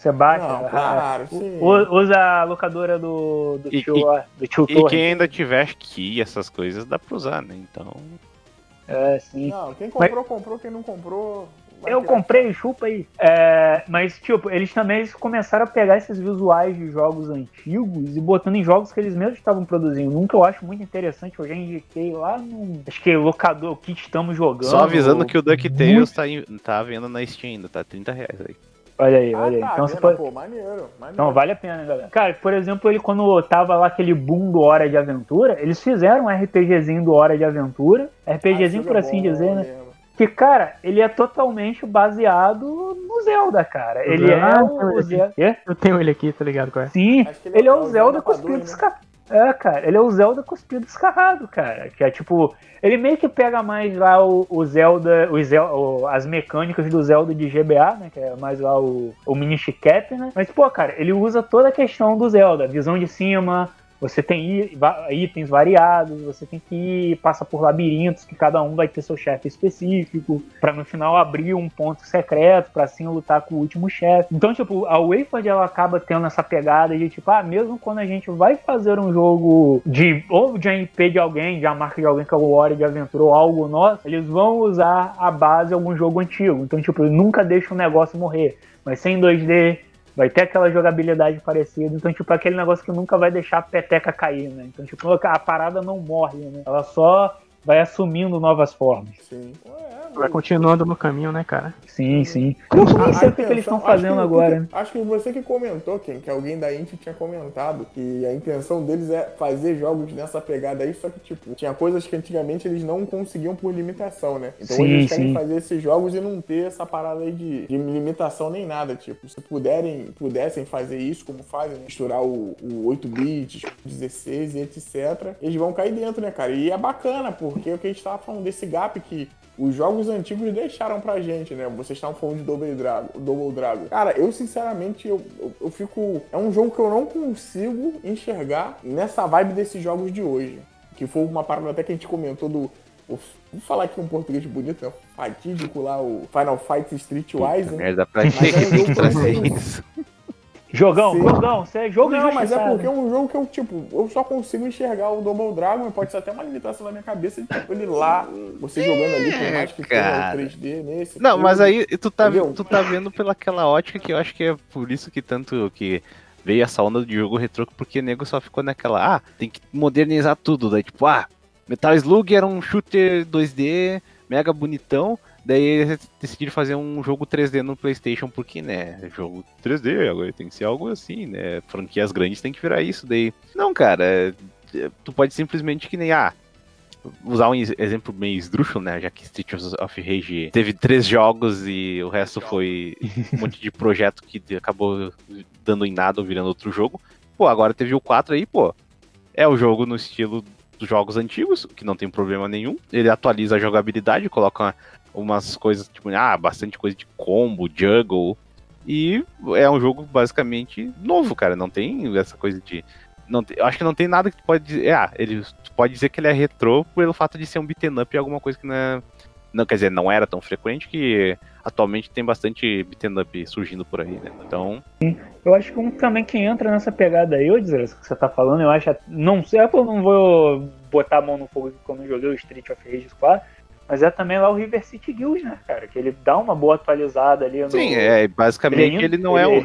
Você baixa. Não, claro, sim. Usa a locadora do, do E- tio e- do tio E Torre. quem ainda tiver aqui essas coisas dá pra usar, né? Então. É, sim. Não, quem comprou, comprou. Quem não comprou. Eu comprei, chupa aí. É, mas, tipo, eles também eles começaram a pegar esses visuais de jogos antigos e botando em jogos que eles mesmos estavam produzindo. Um que eu acho muito interessante, eu já indiquei lá no. Acho que é locador, o que estamos jogando. Só avisando que o DuckTales tá, em- tá à venda na Steam ainda, tá 30 reais aí. Olha aí, Ah, olha aí. tá, então você pode. Pô, maneiro, maneiro. Não, vale a pena, galera. Cara, por exemplo, ele quando tava lá aquele boom do Hora de Aventura, eles fizeram um RPGzinho do Hora de Aventura. Ah, RPGzinho, esse por é assim bom, dizer, né? Que, cara, ele é totalmente baseado no Zelda, cara. Ele é Ah, o, o Zelda. Quê? Eu tenho ele aqui, tá ligado qual é? Sim, que ele é o Zelda cuspido dois, né? descarrado. É, cara, ele é o Zelda cuspido descarrado, cara. Que é tipo, ele meio que pega mais lá o, o Zelda, o Zel- o- as mecânicas do Zelda de GBA, né? Que é mais lá o, o mini cap, né? Mas, pô, cara, ele usa toda a questão do Zelda, visão de cima. Você tem itens variados, você tem que ir, passa por labirintos, que cada um vai ter seu chefe específico, pra no final abrir um ponto secreto, pra assim lutar com o último chefe. Então, tipo, a Wayford ela acaba tendo essa pegada de tipo, ah, mesmo quando a gente vai fazer um jogo de ou de IP de alguém, de a marca de alguém que é o Hora de Aventura ou algo nosso, eles vão usar a base de algum jogo antigo. Então, tipo, nunca deixa o negócio morrer. Vai ser em 2D, vai ter aquela jogabilidade parecida. Então, tipo, é aquele negócio que nunca vai deixar a peteca cair, né? Então, tipo, a parada não morre, né? Ela só vai assumindo novas formas. Sim. É, Vai continuando no caminho, né, cara? Sim, sim. Eu nem sei A o que, eles estão intenção- acho fazendo que- agora? Acho que você que comentou, Ken, que alguém da Inti tinha comentado que a intenção deles é fazer jogos nessa pegada aí, só que, tipo, tinha coisas que antigamente eles não conseguiam por limitação, né? Então Sim, eles querem sim. fazer esses jogos e não ter essa parada aí de, de limitação nem nada, tipo, se puderem, pudessem fazer isso como fazem, né? misturar o, o 8 bits, 16 e etc, eles vão cair dentro, né, cara? E é bacana, porque é o que a gente tava falando desse gap que os jogos antigos deixaram pra gente, né? Vocês estavam falando de Double Dragon. Double Dragon. Cara, eu sinceramente, eu, eu, eu fico. É um jogo que eu não consigo enxergar nessa vibe desses jogos de hoje. Que foi uma parada até que a gente comentou do. Vou falar aqui um português bonito, né? Fatídico lá, o Final Fight Streetwise, né? Merda pra Mas gente é um jogo Jogão, Sim. jogão, você é jogo Não, mas é porque é um jogo que eu, tipo, eu só consigo enxergar o Double Dragon, pode ser até uma limitação na minha cabeça, tipo, ele lá, você jogando ali, por mais que tenha cara. o 3D nesse. Não, tudo. mas aí tu tá, Entendeu? tu tá vendo pelaquela ótica que eu acho que é por isso que tanto que veio essa onda de jogo retrô, porque o nego só ficou naquela, ah, tem que modernizar tudo. Daí, tipo, ah, Metal Slug era um shooter 2D, mega bonitão. Daí eles decidiram fazer um jogo 3D no PlayStation, porque, né? Jogo 3D, agora tem que ser algo assim, né? Franquias grandes tem que virar isso. Daí, não, cara, é- tu pode simplesmente que nem, ah, usar um ex- exemplo meio esdrúxulo, né? Já que Street of Rage teve três jogos e o resto foi um monte de projeto que acabou dando em nada ou virando outro jogo. Pô, agora teve o 4 aí, pô. é o jogo no estilo dos jogos antigos, que não tem problema nenhum. Ele atualiza a jogabilidade, coloca umas coisas, tipo, ah, bastante coisa de combo, juggle. E é um jogo basicamente novo, cara. Não tem essa coisa de. Não tem, eu acho que não tem nada que pode dizer. Ah, ele pode dizer que ele é retrô pelo fato de ser um beat'em up e alguma coisa que não é. Não, quer dizer, não era tão frequente que atualmente tem bastante beat'em up surgindo por aí, né? Então. Eu acho que um também que entra nessa pegada aí, ô desgraça, que você tá falando, eu acho. Não sei, eu não vou botar a mão no fogo quando eu joguei o Street of Rage 4, mas é também lá o River City Guild, né, cara? Que ele dá uma boa atualizada ali no. Sim, é, basicamente ele, ele não é um.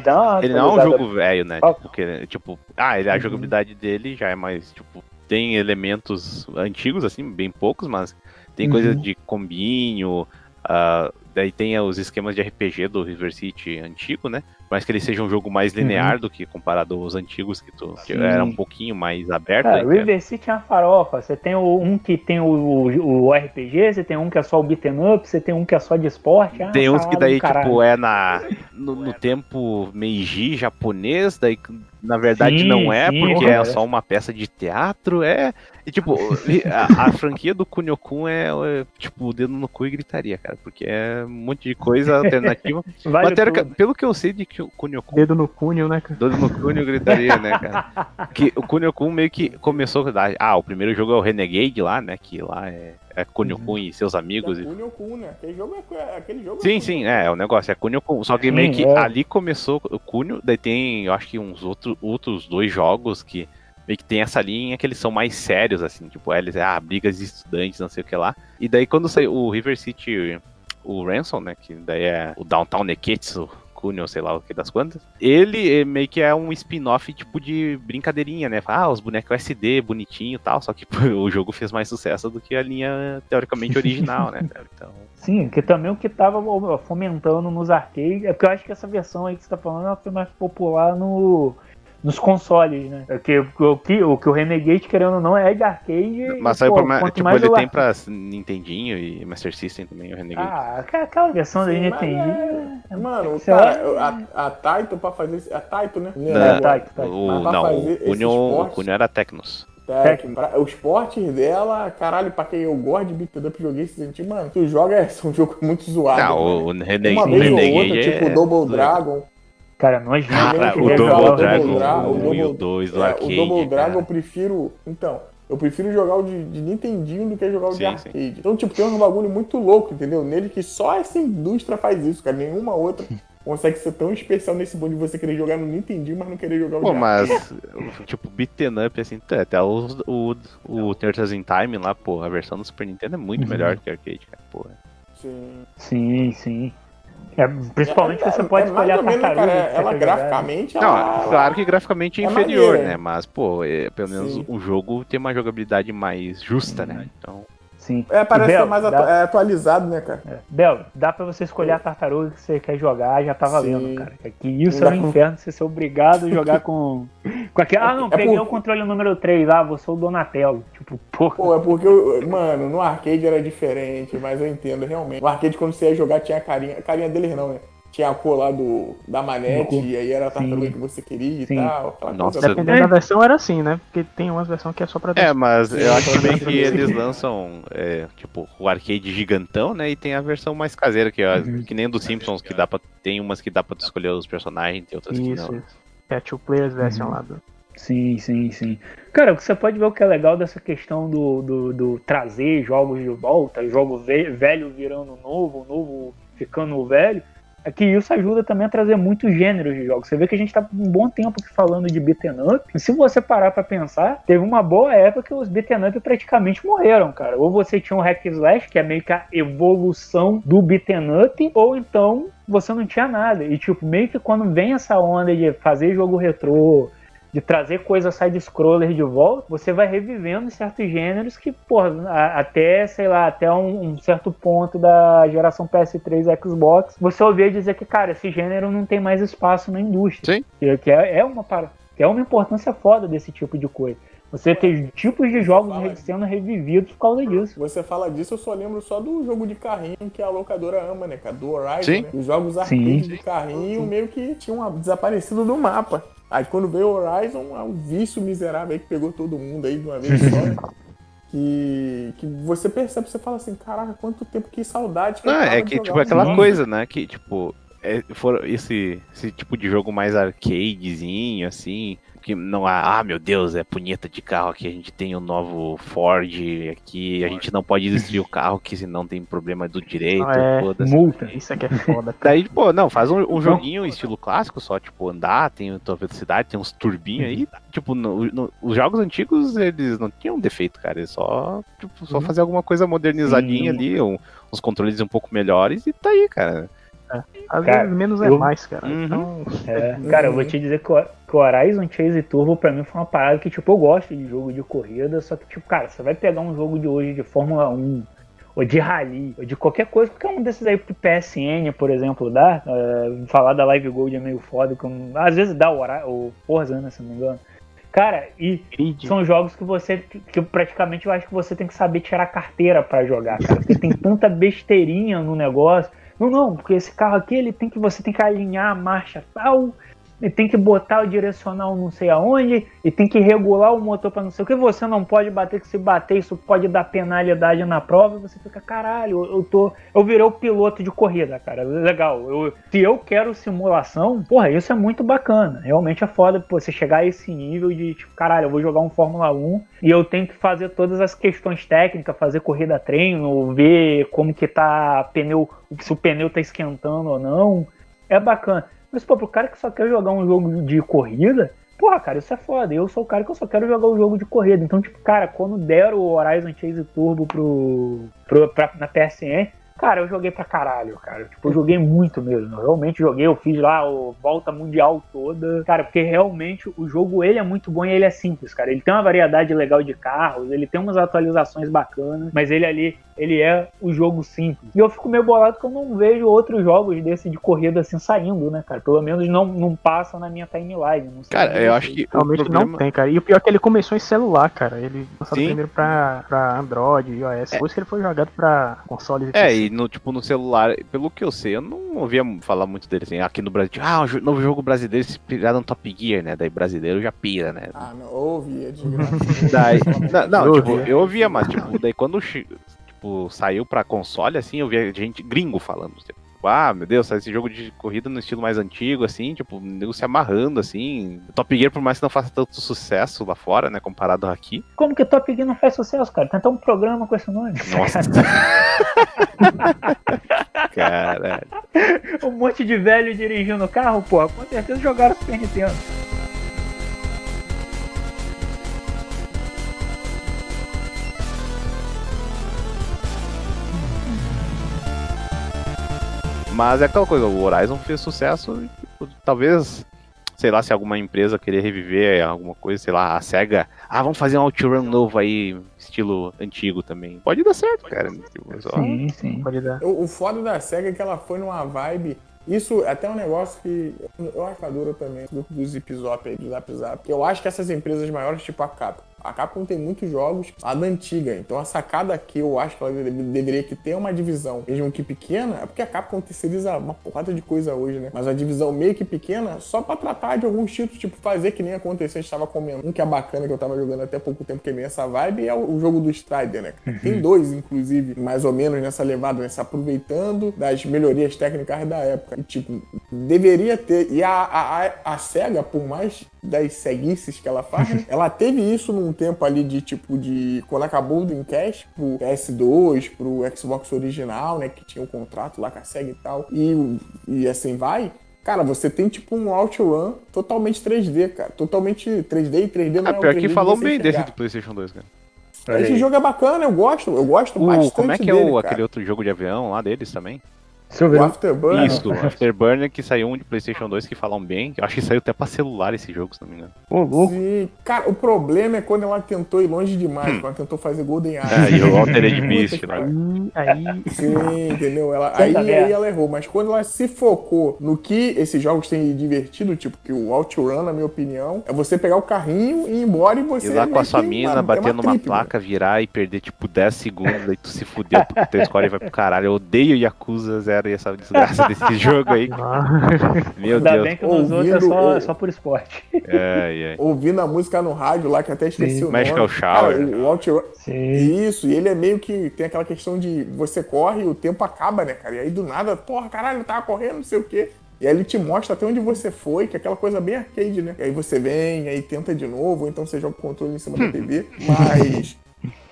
Ele não é um jogo velho, né? Porque, tipo, ah, ele, a uhum. jogabilidade dele já é mais, tipo, tem elementos antigos, assim, bem poucos, mas tem uhum. coisa de combinho. Uh, daí tem os esquemas de RPG do River City antigo, né? Mas que ele seja um jogo mais linear uhum. do que comparado aos antigos, que, tu, que era um pouquinho mais aberto. Cara, aí, River City é uma farofa. Você tem o, um que tem o, o, o, RPG, você tem um que é só o beat'em up, você tem um que é só de esporte. É tem uns que daí, tipo, é na, no, no tempo Meiji japonês, daí na verdade sim, não é, sim, porque é só uma peça de teatro, é. E tipo, a, a franquia do Kunio-kun é, é, tipo, o dedo no cu e gritaria, cara, porque é um monte de coisa alternativa. Vale pelo que eu sei de Kunio-kun. Dedo no Kunio, né, cara? Dedo no Kunio gritaria, né, cara? Que o Kunio-kun meio que começou. Ah, o primeiro jogo é o Renegade lá, né? Que lá é é Kunio-kun uhum. e seus amigos. É Kunio-kun, né? Aquele jogo é, aquele jogo Sim, é sim, é, é o negócio, é Kunio-kun. Só que meio que é. ali começou o Kunio, daí tem, eu acho que uns outro, outros dois jogos que meio que tem essa linha que eles são mais sérios, assim, tipo, eles, ah, brigas de estudantes, não sei o que lá. E daí quando saiu o River City, o Ransom, né, que daí é o Downtown Neketsu, ou sei lá o que das quantas. Ele meio que é um spin-off tipo de brincadeirinha, né? Ah, os bonecos SD, bonitinho e tal, só que o jogo fez mais sucesso do que a linha teoricamente original, né? Então... Sim, que também o que tava fomentando nos arcades, é porque eu acho que essa versão aí que você tá falando, foi mais popular no nos consoles, né? É que, o, que, o que o Renegade, querendo ou não, é de arcade. Mas aí, pô, tipo, ele tem pra Nintendinho e Master System também, o Renegade. Ah, aquela versão Sim, da Nintendinho. É... Mano, cara, a, a Taito pra fazer. A Taito, né? Não, é, a Taito, Taito. O, não, o Cunho, o Cunho era Tecnos. Tec, pra, os portes dela, caralho, pra quem eu gosto de beat up, joguei esse sentido, mano, tu joga, é um jogo muito zoado. Não, o Renegade, Uma vez ou outra, tipo é... Double Dragon. Cara, nós Cara, o Double Dragon, o 1 e o 2 do é, arcade. O Double Dragon eu prefiro. Então, eu prefiro jogar o de, de Nintendinho do que jogar o sim, de arcade. Sim. Então, tipo, tem um bagulho muito louco, entendeu? Nele que só essa indústria faz isso, cara. Nenhuma outra consegue ser tão especial nesse mundo de você querer jogar no Nintendinho, mas não querer jogar o Pô, mas, tipo, beaten up, assim, até o, o, o Turtles in Time lá, pô, a versão do Super Nintendo é muito uhum. melhor que o arcade, cara, pô. Sim. Sim, sim. É, principalmente é, você pode é escolher a tartaruga. Cara, ela graficamente. Ela... Não, claro que graficamente é, é inferior, maneira. né? Mas, pô, é, pelo menos Sim. o jogo tem uma jogabilidade mais justa, né? Então. Sim. É, parece Bel, ser mais atu dá... é atualizado, né, cara? É. Bel, dá pra você escolher a tartaruga que você quer jogar, já tá valendo, Sim. cara. Que isso é um inferno, você ser obrigado a jogar com. com aquele... Ah, não, é peguei por... o controle número 3, ah, você é o Donatello. Tipo, porra. Pô, é porque, eu, mano, no arcade era diferente, mas eu entendo, realmente. No arcade, quando você ia jogar, tinha a carinha. A carinha deles não, né? Tinha a cor lá do, da manete, e aí era a tartaruga Sim. que você queria e Sim. tal. Nossa, dependendo da versão era assim, né? Porque tem umas versões que é só pra É, mas eu acho também que eles lançam, é, tipo, o arcade gigantão, né? E tem a versão mais caseira, que, é, uhum. que nem do Simpsons, que dá pra. Tem umas que dá pra escolher os personagens, tem outras isso, que não. Isso. É, two players version uhum. lá do. Sim, sim, sim. Cara, você pode ver o que é legal dessa questão do, do, do trazer jogos de volta, jogo velho virando novo, novo ficando velho é que isso ajuda também a trazer muitos gêneros de jogos. Você vê que a gente tá um bom tempo aqui falando de beaten up. E se você parar para pensar, teve uma boa época que os beaten up praticamente morreram, cara. Ou você tinha um hack slash, que é meio que a evolução do beaten up, ou então você não tinha nada. E tipo, meio que quando vem essa onda de fazer jogo retrô, de trazer coisas side-scroller de volta, você vai revivendo certos gêneros que, porra, até, sei lá, até um, um, certo ponto da geração PS3 e Xbox, você ouvia dizer que, cara, esse gênero não tem mais espaço na indústria. Sim. Que, que é, é, uma, que é uma importância foda desse tipo de coisa. Você tem tipos de jogos sendo revividos por causa disso. Você fala disso, eu só lembro só do jogo de carrinho que a locadora ama, né, cara? Do Horizon, Sim. né? Os jogos arcade de carrinho Sim. meio que tinham desaparecido do mapa. Aí quando veio o Horizon, é um vício miserável aí que pegou todo mundo aí de uma vez só. que, que você percebe, você fala assim, caraca, quanto tempo, que saudade que eu Não, é que, tipo, aquela coisa, né? Que, tipo, é, for esse, esse tipo de jogo mais arcadezinho, assim, que não há, ah, meu Deus, é punheta de carro aqui, a gente tem o novo Ford aqui, a gente não pode destruir o carro que senão tem problema do direito, Ah, é. Multa. Isso aqui é foda, cara. Daí, pô, não, faz um, um joguinho estilo clássico, só, tipo, andar, tem a tua velocidade, tem uns turbinhos aí. Tipo, no- no- os jogos antigos, eles não tinham defeito, cara. Eles só, tipo, só fazer alguma coisa modernizadinha Sim. ali, um- uns controles um pouco melhores e tá aí, cara. Às Cara, vezes menos é eu- mais, cara. Uhum. Então, É, cara, eu vou te dizer que o, que o Horizon Chase Turbo pra mim foi uma parada que, tipo, eu gosto de jogo de corrida, só que, tipo, cara, você vai pegar um jogo de hoje de Fórmula 1, ou de Rally, ou de qualquer coisa, qualquer um desses aí que PSN, por exemplo, dá, é, falar da Live Gold é meio foda, não- às vezes dá o, Hora- o Forza, né, se não me engano. Cara, e grid. são jogos que você, que praticamente eu acho que você tem que saber tirar carteira pra jogar, cara, porque tem tanta besteirinha no negócio. Não, não, porque esse carro aqui, ele tem que você tem que alinhar a marcha tal, e tem que botar o direcional não sei aonde, e tem que regular o motor pra não sei o que, você não pode bater, que se bater isso pode dar penalidade na prova, você fica, caralho, eu, tô, eu virei o piloto de corrida, cara, legal, eu, se eu quero simulação, porra, isso é muito bacana, realmente é foda você chegar a esse nível de, tipo, caralho, eu vou jogar um Fórmula 1 e eu tenho que fazer todas as questões técnicas, fazer corrida treino, ver como que tá pneu, se o pneu tá esquentando ou não, é bacana. Mas, pô, pro cara que só quer jogar um jogo de corrida, porra, cara, isso é foda. Eu sou o cara que eu só quero jogar um jogo de corrida. Então, tipo, cara, quando deram o Horizon Chase Turbo pro, pro, pra, na PSN, cara, eu joguei pra caralho, cara. Tipo, eu joguei muito mesmo. Eu realmente joguei, eu fiz lá o volta mundial toda. Cara, porque realmente o jogo, ele é muito bom e ele é simples, cara. Ele tem uma variedade legal de carros, ele tem umas atualizações bacanas, mas ele ali, ele é o jogo simples. E eu fico meio bolado que eu não vejo outros jogos desse de corrida assim saindo, né, cara? Pelo menos não, não passam na minha timeline. Não sei Cara, eu acho que o Realmente problema... não tem, cara. E o pior é que ele começou em celular, cara. Ele lançado Sim. primeiro pra, pra Android, iOS. Depois que ele foi jogado pra consoles e É, PC. E no, tipo, no celular, pelo que eu sei, eu não ouvia falar muito dele assim, aqui no Brasil, tipo, ah, um jo- novo jogo brasileiro inspirado no Top Gear, né? Daí brasileiro já pira, né? Ah, não, ouvi, é de graça. Daí, não, não, Eu tipo, ouvia. eu ouvia, mas tipo, daí quando tipo, saiu pra console, assim, eu via gente gringo falando, tipo, ah, meu Deus, esse jogo de corrida no estilo mais antigo, assim, tipo, o nego se amarrando, assim. Top Gear, por mais que não faça tanto sucesso lá fora, né, comparado aqui. Como que Top Gear não faz sucesso, cara? Tem até um programa com esse nome. Nossa. Caralho. um monte de velho dirigindo carro, porra. Com certeza jogaram Super Nintendo. Mas é aquela coisa, o Horizon fez sucesso e, tipo, talvez, sei lá, se alguma empresa querer reviver alguma coisa, sei lá, a SEGA, ah, vamos fazer um OutRun novo aí, estilo antigo também. Pode dar certo, cara. Tipo, só- Sim, sim. Pode dar. O, o foda da SEGA é que ela foi numa vibe. Isso é até um negócio que eu acho madura também, grupo do Zip Zop aí, do Zap Zap. Eu acho que essas empresas maiores, tipo a Capcom, a Capcom tem muitos jogos lá da antiga, então a sacada aqui eu acho que ela deve- deveria que ter uma divisão, mesmo que pequena, é porque a Capcom terceiriza uma porrada de coisa hoje, né? Mas a divisão meio que pequena, só pra tratar de alguns títulos, tipo fazer que nem aconteceu, a gente tava comendo. Um que é bacana, que eu tava jogando até pouco tempo, que é meio essa vibe, é o, jogo do Strider, né? Tem dois, inclusive, mais ou menos nessa levada, né? Se aproveitando das melhorias técnicas da época. E, tipo, deveria ter. E a, a, a, a SEGA, por mais das ceguices que ela faz, né? ela teve isso num tempo ali de tipo de. Quando acabou o Dreamcast pro PS2, pro Xbox original, né? Que tinha um contrato lá com a SEGA e tal. E, e assim vai. Cara, você tem tipo um OutRun totalmente 3D, cara. Totalmente 3D e 3D não é o pior 3D que você bem desse do PlayStation 2, cara. Esse jogo é bacana, eu gosto, eu gosto O, bastante como é que é o, aquele outro jogo de avião lá deles também? Deixa eu O. Afterburner. Isso, Afterburner, que saiu um de PlayStation 2 que falam bem. Eu acho que saiu até pra celular esse jogo, se não me engano. Ô, louco. Sim, cara, o problema é quando ela tentou ir longe demais, Hum. quando ela tentou fazer Golden É, Eye. e o Altered Beast, né? Aí, aí Sim, entendeu? Ela, aí, aí ela errou, mas quando ela se focou no que esses jogos têm de divertido, tipo que o OutRun, na minha opinião, é você pegar o carrinho e ir embora e você. Ir lá com a sua mina, bater é uma numa trip, placa, virar e perder tipo 10 segundos, aí tu se fudeu porque teu score vai pro caralho. Eu odeio Yakuza 0 quero essa desgraça desse jogo aí. Meu Ainda Deus. bem que nos outros é Ouvindo só, o- é só por esporte. Ai, ai. Ouvindo a música no rádio lá, que até esqueci Sim, o nome. Magical Shower. Cara, o Outrun- Sim. Isso, e ele é meio que tem aquela questão de você corre e o tempo acaba, né, cara? E aí do nada, porra, caralho, eu tava correndo, não sei o quê. E aí ele te mostra até onde você foi, que é aquela coisa bem arcade, né? E aí você vem, aí tenta de novo, ou então você joga o controle em cima da TV. Mas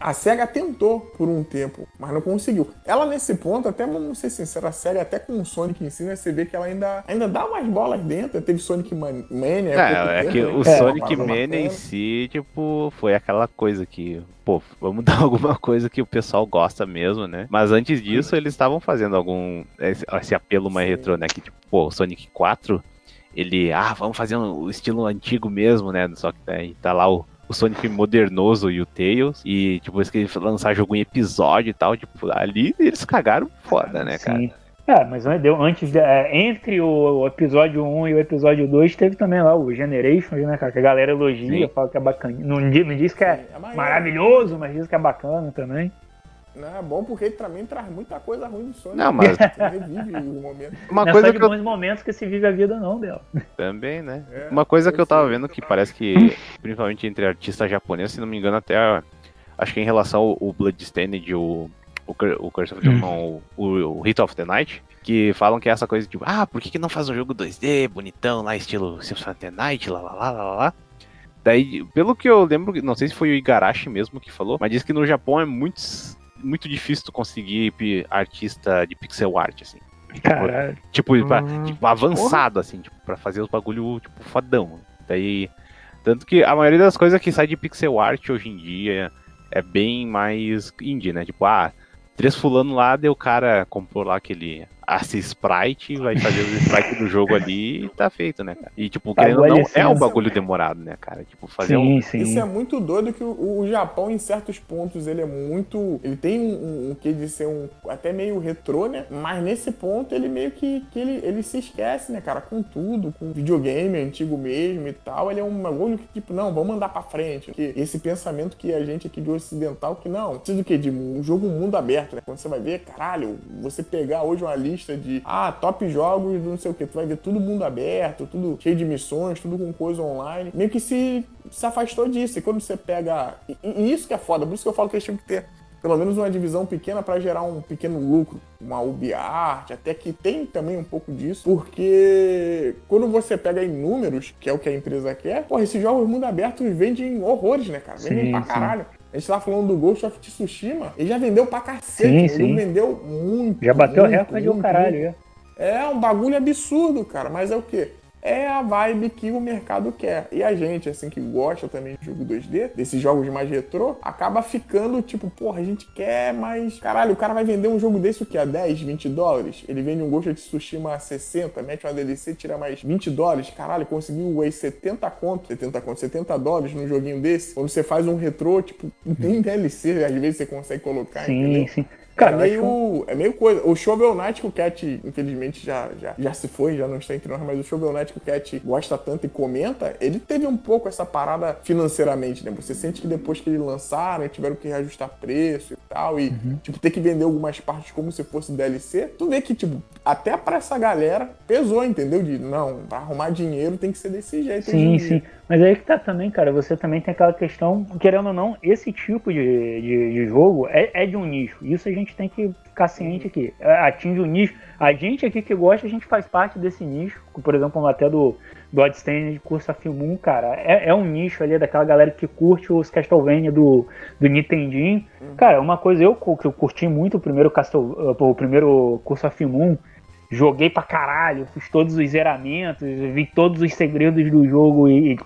a SEGA tentou por um tempo, mas não conseguiu. Ela nesse ponto, até vamos ser sinceros, a SEGA até com o Sonic em si, né, você vê que ela ainda, ainda dá umas bolas dentro. Teve Sonic Man- Mania. É, é tempo, que né? o É, Sonic Mania em si, tipo, foi aquela coisa que, pô, vamos dar alguma coisa que o pessoal gosta mesmo, né? Mas antes disso, eles estavam fazendo algum. Esse, esse apelo mais Sim. retrô, né? Que, tipo, pô, o Sonic 4, ele. Ah, vamos fazer um- o estilo antigo mesmo, né? Só que tá lá o. O Sonic modernoso e o Tails. E, tipo, eles queriam lançar jogo em episódio e tal. Tipo, ali eles cagaram foda, né, cara? Sim. É, mas deu antes de- é, entre o, episódio 1 e o episódio 2 teve também lá o Generations, né, cara? Que a galera elogia, Sim. fala que é bacana. Não, não diz que é É maravilhoso, mas diz que é bacana também. Não, é bom porque ele também traz muita coisa ruim do Sonic. Não, mas- Revive o momento. Uma não é coisa só que de eu bons momentos que se vive a vida, não, Del. Também, né? É, Uma coisa que eu tava vendo que parece que, principalmente entre artistas japoneses, se não me engano, até acho que em relação ao, ao Bloodstained o, o, o Curse of the Hum. não, o, o Hit of the Night, que falam que é essa coisa tipo, ah, por que, que não faz um jogo 2D bonitão lá, estilo Symphony of the Night, lá lá lá lá lá, lá. Daí, pelo que eu lembro, não sei se foi o Igarashi mesmo que falou, mas diz que no Japão é muito, muito difícil tu conseguir artista de pixel art, assim. Caralho. Tipo, pra- Hum, tipo, avançado, assim, tipo, pra fazer os bagulho, tipo, fodão. Daí. Tanto que a maioria das coisas que sai de pixel art hoje em dia é bem mais indie, né? Tipo, ah, três fulano lá, deu o cara comprou lá aquele Ace Sprite, vai fazer o sprite do jogo ali e tá feito, né, cara? E, tipo, querendo ou não, é um bagulho demorado, né, cara? Tipo, fazer um. Sim, sim. Isso é muito doido que o, o Japão, em certos pontos, ele é muito. Ele tem um, um, um quê de ser um. até meio retrô, né? Mas nesse ponto ele meio que, que ele, ele se esquece, né, cara? Com tudo, com videogame antigo mesmo e tal. Ele é um bagulho que, tipo, não, vamos andar pra frente. Que esse pensamento que a gente aqui de ocidental, que não, precisa do quê? De um jogo mundo aberto, né? Quando você vai ver, caralho, você pegar hoje uma lista de ah, top jogos do não sei o que, tu vai ver tudo mundo aberto, tudo cheio de missões, tudo com coisa online. Meio que se, se afastou disso. E quando você pega. E, e isso que é foda, por isso que eu falo que eles tinham que ter pelo menos uma divisão pequena para gerar um pequeno lucro, uma UbiArt, até que tem também um pouco disso, porque quando você pega em números, que é o que a empresa quer, porra, esses jogos mundo aberto vendem horrores, né, cara? Vendem Sim, pra sim. A gente tava falando do Ghost of Tsushima, ele já vendeu pra cacete, Sim, ele sim. vendeu muito. Já bateu muito, recorde o muito, caralho, muito. é. É um bagulho absurdo, cara, mas é o quê? É a vibe que o mercado quer. E a gente, assim, que gosta também de jogo 2D, desses jogos mais retrô, acaba ficando tipo, porra, a gente quer, mas. Caralho, o cara vai vender um jogo desse o quê? A 10, 20 dólares? Ele vende um Ghost of Tsushima a 60, mete uma DLC, tira mais 20 dólares. Caralho, conseguiu aí 70 conto, 70 conto, 70 dólares num joguinho desse. Quando você faz um retrô, tipo, tem DLC, às vezes você consegue colocar, entendeu? Sim, sim. Cara, é meio, é meio coisa. O Shovel Knight que o Cat, infelizmente, já, já, já se foi, já não está entre nós, mas o Shovel Knight que o Cat gosta tanto e comenta, ele teve um pouco essa parada financeiramente, né? Você sente que depois que eles lançaram, tiveram que reajustar preço e tal, e, Uhum. tipo, ter que vender algumas partes como se fosse DLC, tu vê que, tipo, até pra essa galera pesou, entendeu? De, não, pra arrumar dinheiro tem que ser desse jeito. Sim, sim. Mas aí que tá também, cara. Você também tem aquela questão, querendo ou não, esse tipo de, de, de jogo é, é de um nicho. Isso a gente tem que ficar ciente aqui. É, Atinge um nicho. A gente aqui que gosta, a gente faz parte desse nicho. Por exemplo, até do Bloodstained, Cursa Filmum, cara. É, é um nicho ali daquela galera que curte os Castlevania do, do Nintendinho. Cara, uma coisa eu, que eu curti muito o primeiro, Castle, o primeiro Cursa Filmum. Joguei pra caralho, fiz todos os zeramentos, vi todos os segredos do jogo e, e.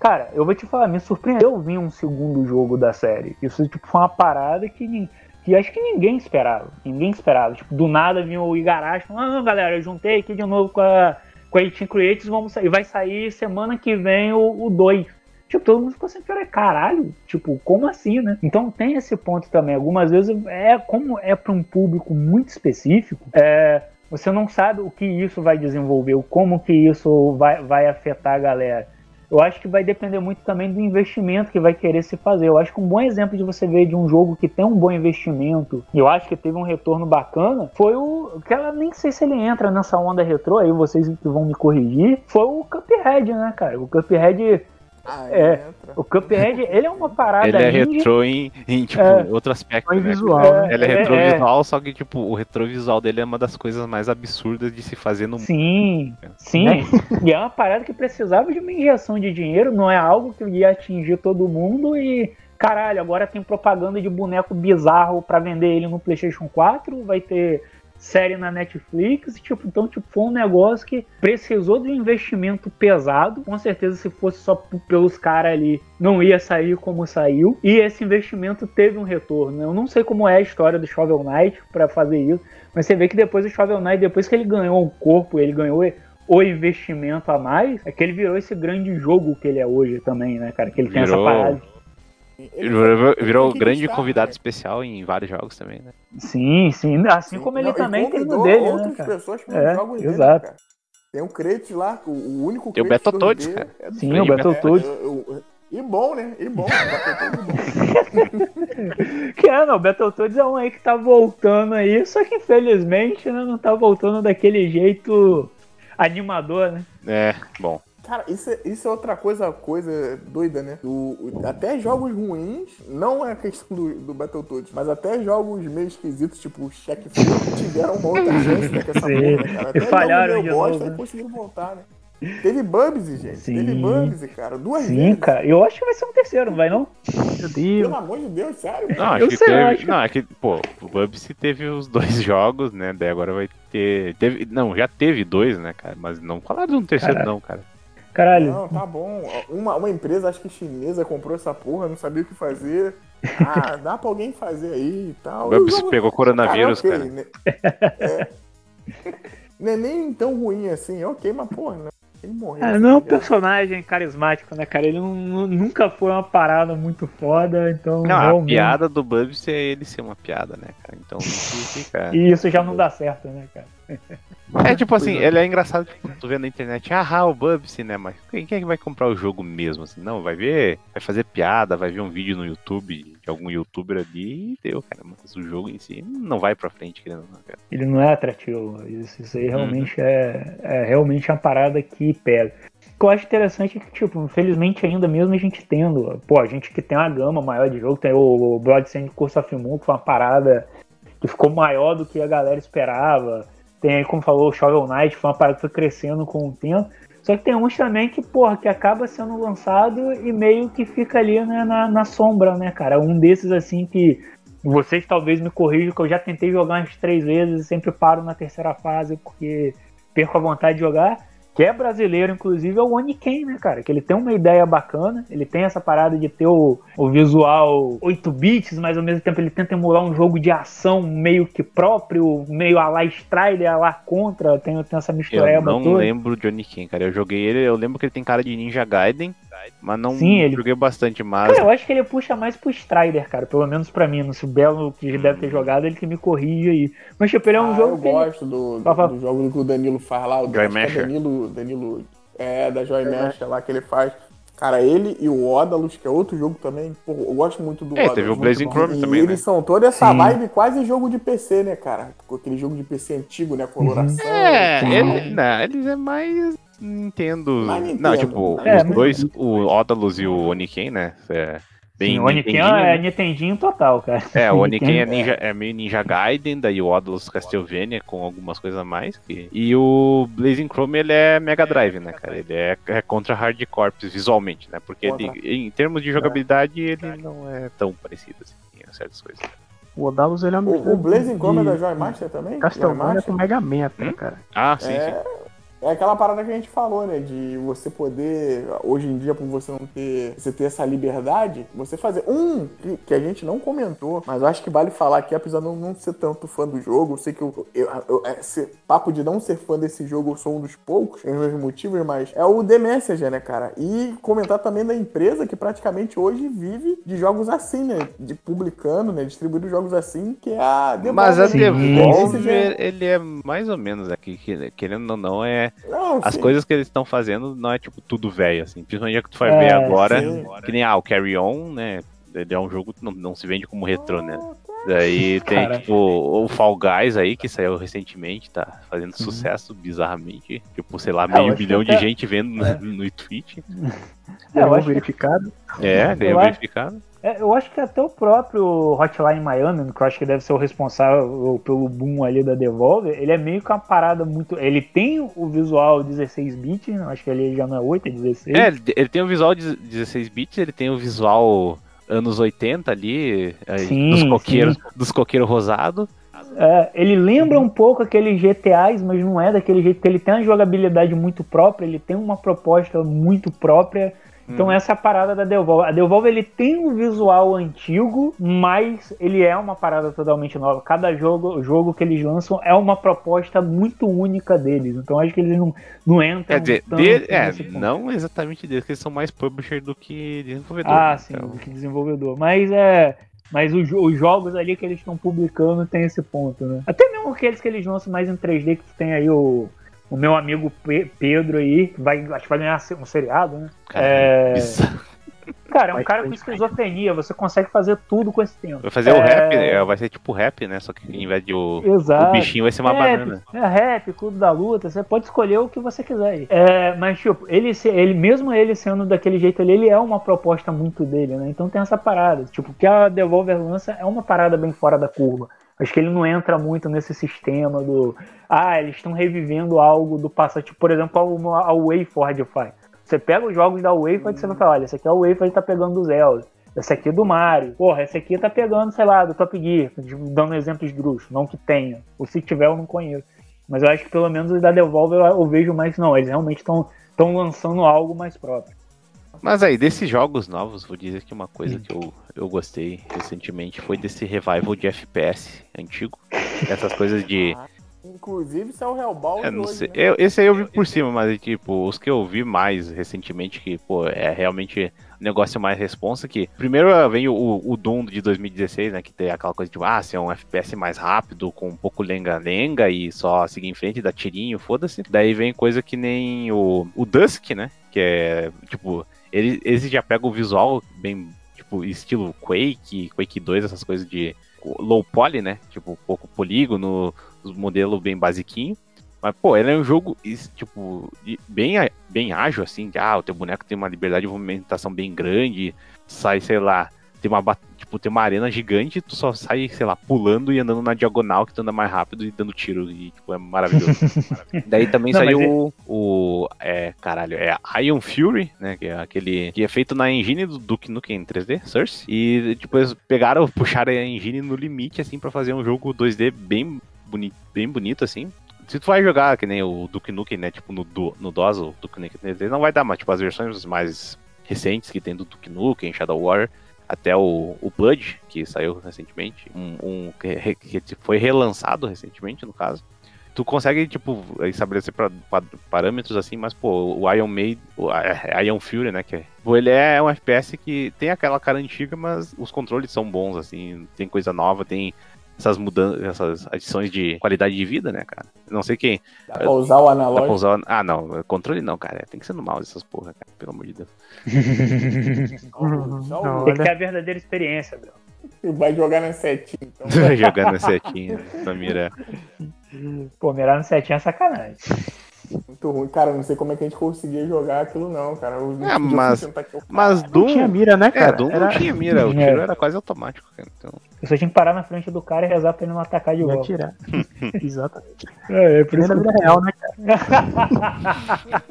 Cara, eu vou te falar, me surpreendeu vir um segundo jogo da série. Isso tipo, foi uma parada que, que acho que ninguém esperava. Ninguém esperava. Tipo, do nada vinha o Igarashi falando, ah, galera, eu juntei aqui de novo com a, com a 18 Creators, vamos sair. Vai sair semana que vem o 2. Tipo, todo mundo ficou assim, cara, caralho, tipo, como assim, né? Então tem esse ponto também. Algumas vezes é como é para um público muito específico, é, você não sabe o que isso vai desenvolver, como que isso vai, vai afetar a galera. Eu acho que vai depender muito também do investimento que vai querer se fazer. Eu acho que um bom exemplo de você ver de um jogo que tem um bom investimento, eu acho que teve um retorno bacana, foi o. que ela nem sei se ele entra nessa onda retrô, aí vocês vão me corrigir, foi o Cuphead, né, cara? O Cuphead Ah, É. entra. O Cuphead, ele é uma parada Ele é indie. retrô em, em, tipo, É. outro aspecto. Né? visual, É, né? Ele é é, retrovisual, só que, tipo, o retrovisual dele é uma das coisas mais absurdas de se fazer no mundo. Sim, sim. Né? E é uma parada que precisava de uma injeção de dinheiro, não é algo que ia atingir todo mundo e. Caralho, agora tem propaganda de boneco bizarro pra vender ele no PlayStation 4, vai ter série na Netflix, tipo, então tipo, foi um negócio que precisou de um investimento pesado. Com certeza, se fosse só pelos caras ali, não ia sair como saiu. E esse investimento teve um retorno. Eu não sei como é a história do Shovel Knight pra fazer isso, mas você vê que depois o Shovel Knight, depois que ele ganhou o corpo, ele ganhou o investimento a mais, é que ele virou esse grande jogo que ele é hoje também, né, cara? Que ele tem Virou- essa parada. Ele virou, grande convidado né? especial em vários jogos também, né? Sim, sim. Assim Sim. como ele Não, também tem no dele, né, cara? pessoas para É, jogos dele, exato. cara. Tem um crate lá, o, único Tem o Battletoads, 2D cara. é Sim, o Battletoads. É, eu- e bom, né? E bom. Battletoads bom. Que é, não, o Battletoads é um aí que tá voltando aí, só que infelizmente né, não tá voltando daquele jeito animador, né? É, bom. Cara, isso é, isso é outra coisa, coisa doida, né? O- o- até jogos ruins, não é a questão do, do Battletoads, mas até jogos meio esquisitos, tipo o Check tiveram uma outra chance né, com essa porra, né, cara? E Até falharam jogos de bosta novo, e né? conseguiram voltar, né? Teve Bubsy, gente. Sim. Teve Bubsy, cara. Duas Sim, vezes. cara. Eu acho que vai ser um terceiro, não vai não? Meu Deus. Pelo amor de Deus, sério. Não, acho Eu que sei, teve. acho. Não, é que, pô, o Bubsy teve os dois jogos, né? Daí agora vai ter. Teve, não, já teve dois, né, cara? Mas não falaram de um terceiro, Caralho. não, cara. Caralho. Não, tá bom. Uma, uma empresa, acho que chinesa, comprou essa porra, não sabia o que fazer. Ah, dá pra alguém fazer aí e tal. O jogo- pegou coronavírus, ok, cara. né? É. Não é nem tão ruim assim, ok, mas porra, né? Ele morreu. Ah, não é um personagem carismático, né, cara? Ele não- não- nunca foi uma parada muito foda, então. Não, a realmente- piada do Bubsy é ele ser uma piada, né, cara? Então fica. E isso já não dá certo, né, cara? É tipo assim, ele é engraçado, tipo, tu vê na internet, ah, o Bubsy, né? Mas quem quem é que vai comprar o jogo mesmo? Assim, não, vai ver, vai fazer piada, vai ver um vídeo no YouTube de algum youtuber ali e deu, cara. Mas o jogo em si não vai pra frente, querendo ou não, cara. Ele não é atrativo. Isso, isso aí Uhum. realmente é, é realmente uma parada que pega. O que eu acho interessante é que, tipo, infelizmente ainda mesmo a gente tendo, pô, a gente que tem uma gama maior de jogo, tem o, o Bloodstained Curse of Moon, que foi uma parada que ficou maior do que a galera esperava. Tem aí, como falou, o Shovel Knight, foi uma parada que foi crescendo com o tempo. Só que tem uns também que, porra, que acaba sendo lançado e meio que fica ali né, na, na sombra, né, cara? Um desses, assim, que vocês talvez me corrijam, que eu já tentei jogar umas três vezes e sempre paro na terceira fase porque perco a vontade de jogar. Que é brasileiro, inclusive, é o Oniken, né, cara? Que ele tem uma ideia bacana, ele tem essa parada de ter o, o visual 8 bits, mas ao mesmo tempo ele tenta emular um jogo de ação meio que próprio, meio a lá Strider, a lá Contra, tem, tem essa Eu mistureba não toda. lembro de Johnny Ken, cara. Eu joguei ele, eu lembro que ele tem cara de Ninja Gaiden, mas não Sim, ele- joguei bastante, mas. Cara, eu acho que ele puxa mais pro Strider, cara. Pelo menos pra mim. Sei o Belo que deve ter jogado, ele que me corrige aí. Mas, tipo, ele é um Ah, jogo eu que ele- gosto do, do, do jogo que o Danilo faz lá. O Joy é. Danilo, Danilo, é, da Joy Masher lá que ele faz. Cara, ele e o Odalus, que é outro jogo também. Pô, eu gosto muito do É, Odalus. teve o Blazing. Chrome e também, eles né? são toda essa Sim. vibe quase jogo de PC, né, cara? Aquele jogo de PC antigo, né? Coloração. É, tal. ele, não, eles é mais Nintendo. Nintendo. Não, tipo, É, os mas- dois, o Odalus e o Oniken, né? É, bem Sim, o Oniken é né? Nintendinho total, cara. É, o Oniken é, ninja, é meio Ninja Gaiden, daí o Odalus Castlevania com algumas coisas a mais. que- E o Blazing Chrome ele é Mega Drive, né, cara? Ele é, é contra Hard Corps visualmente, né? Porque ele- em termos de jogabilidade ele não é tão parecido assim em certas coisas. O Odalus ele é um O, o Blazing Chrome é da de Joy Master também? Castlevania com Mega Man, Hum? cara. Ah, sim, sim. É, é aquela parada que a gente falou, né? De você poder, hoje em dia, por você não ter, você ter essa liberdade, você fazer. Um que, que a gente não comentou, mas eu acho que vale falar aqui, apesar de eu não ser tanto fã do jogo, eu sei que eu, eu, eu- esse papo de não ser fã desse jogo, eu sou um dos poucos, tem os meus motivos, mas é o The Messenger, né, cara? E comentar também da empresa que praticamente hoje vive de jogos assim, né? De publicando, né? Distribuindo jogos assim, que é a Devolver. Mas a? Devolver, ele é mais ou menos aqui, que- querendo ou não, é. É. Não, As coisas que eles estão fazendo não é tipo tudo velho, assim. Principalmente a que tu vai ver É, agora, sim. que nem ah, o Carry On, né? Ele é um jogo que não, não se vende como retrô, né? Daí tem, Cara. tipo, o Fall Guys aí, que saiu recentemente, tá fazendo Uhum. sucesso bizarramente. Tipo, sei lá, eu meio bilhão de gente vendo no, no Twitch. É, eu acho que- verificado. É, ganhou verificado. É, eu acho que até o próprio Hotline Miami, que eu acho que deve ser o responsável pelo boom ali da Devolver, ele é meio que uma parada muito. Ele tem o visual 16 bits, né? acho que ele já não é 8, é 16. É, ele, ele tem o visual de 16 bits, ele tem o visual anos 80 ali, Sim, dos coqueiros, dos coqueiros rosados. É, ele lembra um pouco aqueles GTAs, mas não é daquele jeito, ele tem uma jogabilidade muito própria, ele tem uma proposta muito própria. Então Hum. essa é a parada da Devolver. A Devolver ele tem um visual antigo, mas ele é uma parada totalmente nova. Cada jogo, jogo que eles lançam é uma proposta muito única deles. Então acho que eles não, não entram Quer dizer, dele- é, nesse ponto. não exatamente deles, que eles são mais publisher do que desenvolvedor. Ah, sim, Então, do que desenvolvedor. Mas é. Mas os, os jogos ali que eles estão publicando tem esse ponto, né? Até mesmo aqueles que eles lançam mais em 3D, que tem aí o, o meu amigo Pe- Pedro aí, que vai, acho que vai ganhar um seriado, né? cara, É. Cara, é um Vai cara com esquizofrenia, você consegue fazer tudo com esse tempo. Vai fazer o É. rap, é, vai ser tipo rap, né? Só que em vez de o, Exato. o bichinho vai ser uma rap, banana. É rap, clube da luta, você pode escolher o que você quiser. aí. É, mas, tipo, ele, ele, mesmo ele sendo daquele jeito ali, ele é uma proposta muito dele, né? Então tem essa parada. Tipo, o que a Devolver lança é uma parada bem fora da curva. Acho que ele não entra muito nesse sistema do. Ah, eles estão revivendo algo do passado. Tipo, por exemplo, a, a WayForward faz. Você pega os jogos da WayForward e você vai falar: olha, esse aqui é o WayForward tá pegando do Zelda. Esse aqui é do Mario. Porra, esse aqui tá pegando, sei lá, do Top Gear. Dando exemplos drus. Não que tenha. Ou se tiver, eu não conheço. Mas eu acho que pelo menos os da Devolver eu, eu vejo mais. Não, eles realmente estão lançando algo mais próprio. Mas aí, desses jogos novos, vou dizer que uma coisa que eu, eu gostei recentemente foi desse revival de FPS antigo. Essas coisas de. Inclusive, isso é o Hellbound Eu não hoje, sei. né? Eu- esse aí eu vi por cima, mas tipo, os que eu vi mais recentemente, que, pô, é realmente um negócio mais responsa que. Primeiro vem o, o Doom de 2016, né? Que tem aquela coisa de, ah, ser um FPS mais rápido, com um pouco lenga-lenga e só seguir em frente, dar tirinho, foda-se. Daí vem coisa que nem o, o Dusk, né? Que é, tipo, ele, esse já pega o visual bem, tipo, estilo Quake, Quake 2, essas coisas de low poly, né? Tipo, pouco polígono, os modelos bem basiquinho. Mas, pô, ele é um jogo, tipo, bem, bem ágil, assim. Ah, o teu boneco tem uma liberdade de movimentação bem grande. Sai, sei lá, tem uma, tipo, tem uma arena gigante tu só sai, sei lá, pulando e andando na diagonal, que tu anda mais rápido e dando tiro. E, tipo, é maravilhoso. Daí também Não, mas saiu o, o. É, caralho, é Iron Fury, né? Que é aquele. Que é feito na engine do Duke Nukem 3D, Source. E, tipo, eles pegaram, puxaram a engine no limite, assim, pra fazer um jogo 2D bem, boni bem bonito, assim. Se tu vai jogar que nem o Duke Nukem, né? Tipo, no, do, no DOS, o Duke Nukem 3D, não vai dar, mas, tipo, as versões mais recentes que tem do Duke Nukem, Shadow Warrior, até o, o que saiu recentemente, um, um que, que foi relançado recentemente, no caso. Tu consegue, tipo, estabelecer pra, pa- parâmetros assim, mas, pô, o Iron Maid, o Iron Fury, né, que é, ele é um FPS que tem aquela cara antiga, mas os controles são bons, assim, tem coisa nova, tem essas mudanças, essas adições de qualidade de vida, né, cara? Não sei quem, Dá pra usar o dá pra analógico. usar, ah, não, controle não, cara, tem que ser no mouse essas porra, cara, pelo amor de Deus. Não, o- Tem que ter a verdadeira experiência, Bel. Vai jogar na setinha, então. Jogando setinha na mira. Pô, mirar no setinho é sacanagem. Muito ruim. Cara, não sei como é que a gente conseguia jogar aquilo, não, cara. Eu não É, mas- eu- Mas Não Doom, tinha mira, né, é, cara? Doom Era- não tinha mira, o É. tiro era quase automático, cara, então... Eu só tinha que parar na frente do cara e rezar pra ele não atacar de volta. atirar. Exatamente. É, é por isso vida real, né,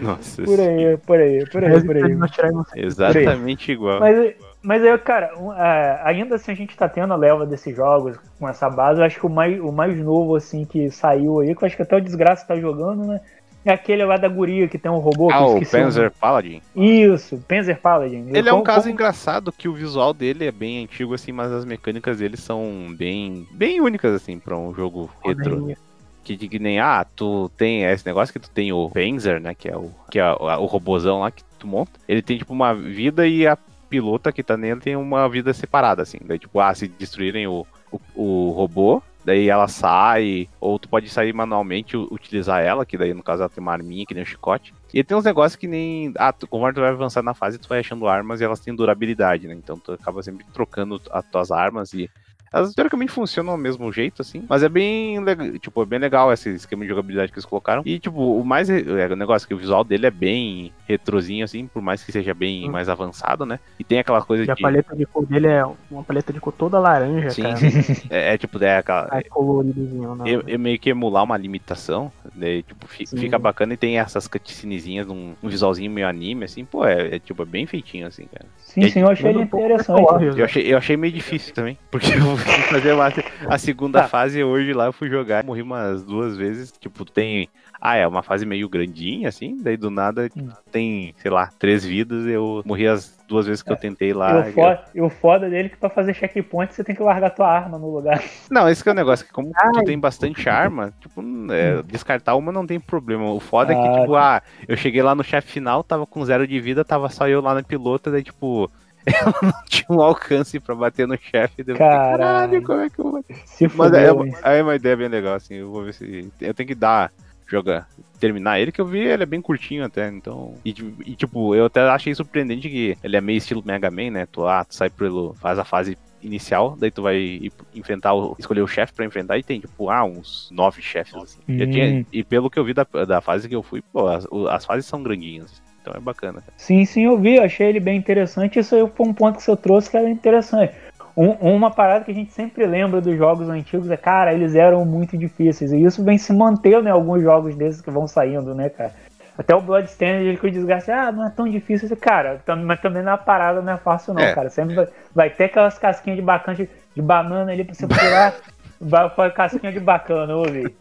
Nossa, Por aí, por aí, por aí, por aí. não você. exatamente igual. Mas, mas aí, cara, um, é, ainda assim a gente tá tendo a leva desses jogos com essa base. Eu acho que o mais, o mais novo, assim, que saiu aí, que eu acho que até o Desgraça tá jogando, né? É aquele lá da guria que tem um robô. que Ah, eu o. Panzer Paladin. Isso, Panzer Paladin. Ele é um Como- caso como- engraçado que o visual dele é bem antigo, assim, mas as mecânicas dele são bem, bem únicas, assim, pra um jogo retro. Podem- Que, que nem, ah, tu tem esse negócio que tu tem o Panzer, né, que é o, que é o, o robozão lá que tu monta. Ele tem, tipo, uma vida e a pilota que tá nele tem uma vida separada, assim. Daí, tipo, ah, se destruírem o, o, o robô, daí ela sai, ou tu pode sair manualmente utilizar ela, que daí no caso ela tem uma arminha, que nem um chicote. E tem uns negócios que nem. Ah, tu, conforme tu vai avançando na fase, tu vai achando armas e elas têm durabilidade, né? Então tu acaba sempre trocando as tuas armas e. Elas teoricamente funcionam do mesmo jeito, assim. Mas é bem legal. Tipo, é bem legal esse esquema de jogabilidade que eles colocaram. E, tipo, o mais. É, o negócio que o visual dele é bem retrozinho, assim, por mais que seja bem Hum. mais avançado, né? E tem aquela coisa E a de. paleta de cor dele é uma paleta de cor toda laranja, Sim, cara. é, é, tipo, é aquela. É coloridozinho, não. Eu, eu meio que emular uma limitação, daí, tipo, Sim. fica bacana e tem essas cutscenezinhas, um, um visualzinho meio anime, assim, pô, é, é, tipo, é bem feitinho, assim, cara. Sim, sim, eu achei ele um interessante. Eu achei, eu achei meio difícil também, porque eu fazer uma- a segunda Tá. fase hoje lá, eu fui jogar, morri umas duas vezes, tipo, tem... Ah, é uma fase meio grandinha, assim, daí do nada Hum. tem, sei lá, três vidas, eu morri as duas vezes que eu tentei E lá. o, foda, e o foda dele é que pra fazer checkpoint você tem que largar tua arma no lugar. Não, esse que é o negócio, que como tu Ai. tem bastante arma, tipo, é, descartar uma não tem problema. O foda é que, Ah, tipo, ah, eu cheguei lá no chefe final, tava com zero de vida, tava só eu lá na pilota, daí, tipo, ela não tinha um alcance pra bater no chefe. Caralho. Caralho, como é que eu vou? Se Mas é, fudeu, hein? é uma ideia bem legal, assim, eu vou ver se... Eu tenho que dar, jogar, terminar ele, que eu vi ele é bem curtinho até, então... E, e, tipo, eu até achei surpreendente que ele é meio estilo Mega Man, né? Tu, ah, tu sai pelo... faz a fase inicial, daí tu vai enfrentar, o, escolher o chefe pra enfrentar e tem, tipo, ah, uns nove chefes, assim. Hum. tinha- e pelo que eu vi da, da fase que eu fui, pô, as, as fases são grandinhas, então é bacana. Sim, sim, eu vi, eu achei ele bem interessante. Isso aí foi um ponto que você trouxe que era interessante. Um- uma parada que a gente sempre lembra dos jogos antigos é, cara, eles eram muito difíceis. E isso vem se mantendo em alguns jogos desses que vão saindo, né, cara? Até o Bloodstained, ele que o desgaste, ah, não é tão difícil esse cara. Mas também na parada não é fácil, não, É. cara. Sempre vai, vai ter aquelas casquinhas de bacana de, de banana ali pra você pular. vai vai casquinha de bacana, eu ouvi.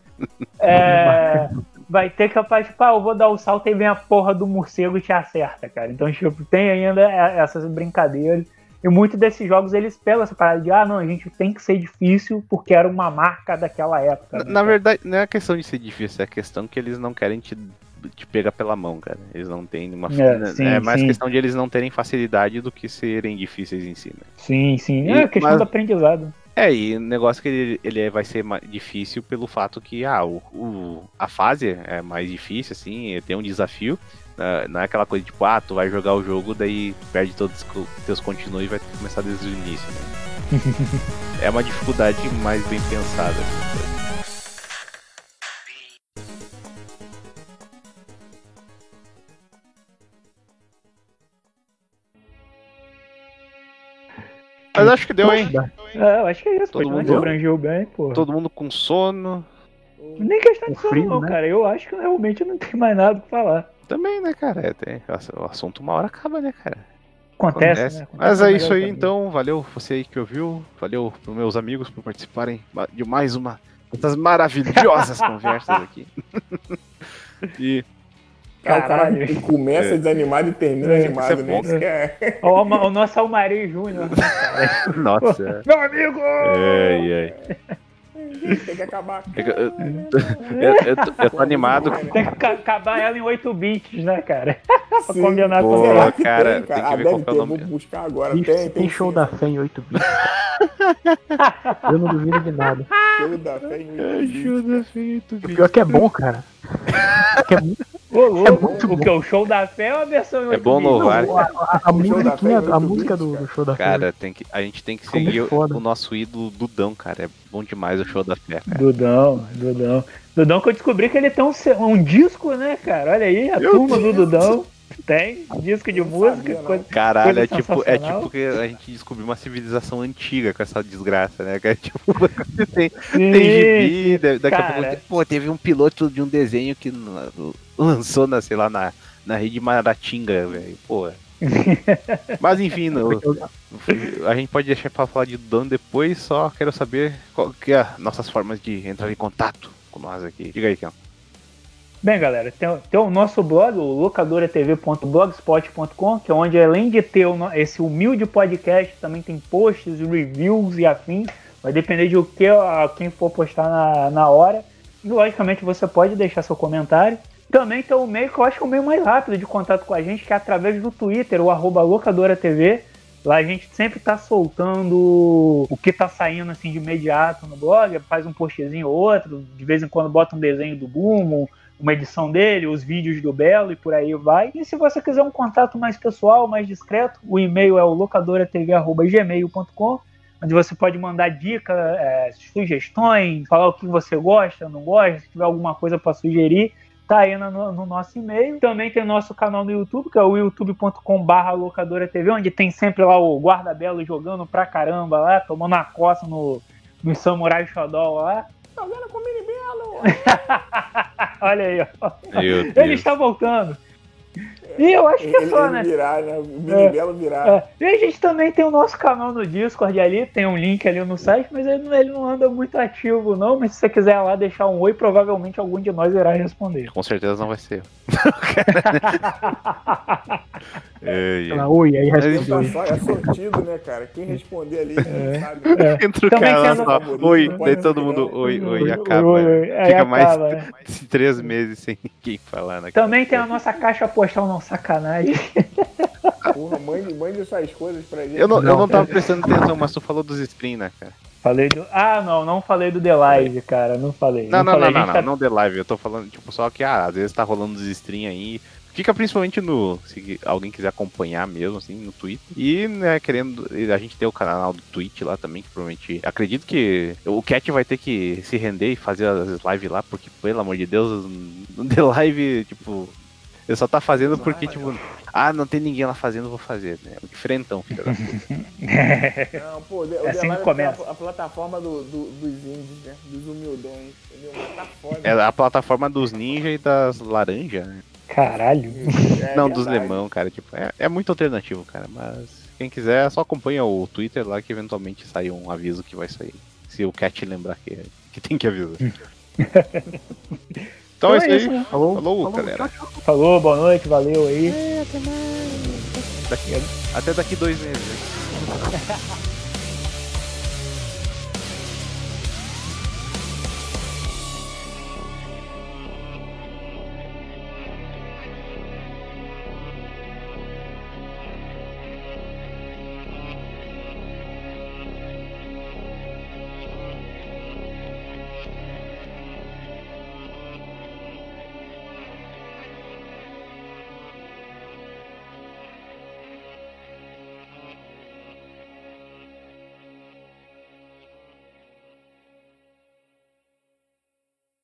É, vai ter capaz, tipo, ah, eu vou dar o salto e vem a porra do morcego e te acerta, cara. Então, tipo, tem ainda é- essas brincadeiras. E muitos desses jogos eles pegam essa parada de, ah, não, a gente tem que ser difícil porque era uma marca daquela época. Na, né, na verdade, não é a questão de ser difícil, é a questão que eles não querem te, te pegar pela mão, cara. Eles não têm uma. É, né, sim, é mais sim. questão de eles não terem facilidade do que serem difíceis em si, né? Sim, sim. E- É questão mas- do aprendizado. É, e o negócio que ele, ele é- vai ser difícil pelo fato que ah, o, o- a fase é mais difícil, assim, tem um desafio. ah, Não é aquela coisa tipo, ah, tu vai jogar o jogo, daí perde todos os teus continuos e vai começar desde o início, né? é uma dificuldade mais bem pensada. Mas acho que deu, hein? É, eu acho que é isso, Todo pô. mundo- abrangiu bem, pô. Todo mundo com sono. Nem questão de sono, frio, não, né? cara. Eu acho que realmente não tem mais nada pra falar. Também, né, cara? É, tem- o assunto uma hora acaba, né, cara? Acontece, Acontece. né? Acontece Mas é isso aí, também. então. Valeu você aí que ouviu. Valeu pros meus amigos por participarem de mais uma dessas maravilhosas conversas aqui. e Ah, o cara Caralho. começa É. desanimado e termina É, animado, é né? que é- Ó, o, o nosso Almari Júnior, né, cara? nossa. Meu amigo! Ai, ai. Tem que acabar. É que Eu, eu- eu- eu tô, eu tô animado. Tem que ca- acabar ela em 8 bits, né, cara? pra combinar Pô, com ela. cara, tem que Ah, ver deve qual que é o nome. Vou buscar agora. Tem, Tem, tem, show sim. da fé em 8 bits. Eu não duvido de nada. Show da fé em oito bits. Ajuda, feito, O pior é que é bom, cara. Que é, muito- Ô, louco, É muito o que? O show da fé é uma versão em É 8 bom louvar. a, a, musiquinha, fé é a música do, do show da fé. Cara, tem que, a gente tem que Ficou seguir o, o nosso ídolo Dudão, cara. É bom demais o show da fé, cara. Dudão, Dudão. Dudão que eu descobri que ele tem um, um disco, né, cara? Olha aí, a Meu turma do Dudão tem disco de Não música. sabia, coisa- Caralho, é Coisa tipo, é tipo que a gente descobriu uma civilização antiga com essa desgraça, né? Que é tipo, tem, Sim, tem gibi, da- daqui a cara. pouco. Pô, teve um piloto de um desenho que lançou, na, sei lá, na, na rede Maratinga, velho. Pô. Mas enfim, no- a gente pode deixar pra falar de Dudão depois, só quero saber qual que é as nossas formas de entrar em contato com nós aqui. Diga aí, Ken. Bem, galera, tem, tem o nosso blog, o locadoratv.blogspot.com, que é onde, além de ter o esse humilde podcast, também tem posts, reviews e afins. Vai depender de o que a- quem for postar na, na hora. E, logicamente, você pode deixar seu comentário. Também tem o meio que eu acho que é o meio mais rápido de contato com a gente, que é através do Twitter, o arroba locadoratv. Lá a gente sempre tá soltando o que tá saindo assim de imediato no blog, faz um postzinho ou outro, de vez em quando bota um desenho do Boom, uma edição dele, os vídeos do Belo e por aí vai. E se você quiser um contato mais pessoal, mais discreto, o e-mail é o locadoratv.gmail.com onde você pode mandar dicas, é, sugestões, falar o que você gosta, não gosta, se tiver alguma coisa para sugerir, tá aí no, no, nosso e-mail. Também tem nosso canal no YouTube, que é o youtube.com/barra locadora TV, onde tem sempre lá o guarda-belo jogando pra caramba lá, tomando a coça no, no Samurai Shodown lá. Jogando com o Mini Belo! Olha aí, ó. Ele está voltando. E eu acho que é só, ele né? virar, né? O mini É. belo virar. É. E a gente também tem o nosso canal no Discord ali, tem um link ali no site, mas ele não, ele não anda muito ativo, não. Mas se você quiser lá deixar um oi, provavelmente algum de nós irá responder. Com certeza não vai ser lá, oi, aí responde só, é sortido, né, cara? Quem responder ali, É. sabe? Entra o Também cara só, no- oi, Pode daí não todo mundo, não. oi, oi, Oi, acaba. oi, né? oi, Fica mais acaba, né? três meses sem ninguém falar naquela Também tem a nossa caixa postal não sacanagem. Porra, mande, mande essas coisas pra gente. Eu não, eu não Não. tava prestando atenção, mas tu falou dos stream, né, cara? Falei do. Ah, não, não falei do The Live, cara. Não falei. Não, não, falei. não, A não, não, tá- não de live, eu tô falando, tipo, só que, ah, às vezes tá rolando os stream aí. Fica principalmente no. Se alguém quiser acompanhar mesmo, assim, no Twitter. E, né, querendo. A gente tem o canal do Twitch lá também, que provavelmente. Acredito que o Cat vai ter que se render e fazer as lives lá, porque, pelo amor de Deus, no The Live, tipo. Ele só tá fazendo porque, tipo, ah, não tem ninguém lá fazendo, vou fazer, né? Frentão, filho da puta. Não, pô, o É assim Live que começa. é a, a plataforma do, do- dos indies, né? Dos humildões, entendeu? Tá foda. É a plataforma dos ninja e das laranja, né? Caralho. É não, dos lemão, cara. Tipo, é, é muito alternativo, cara. Mas quem quiser, só acompanha o Twitter lá que eventualmente sai um aviso que vai sair. Se o Cat lembrar que, que tem que avisar. então, é isso aí. né? Falou, Falou, galera. Falou, boa noite, valeu aí. Daqui- até daqui dois meses.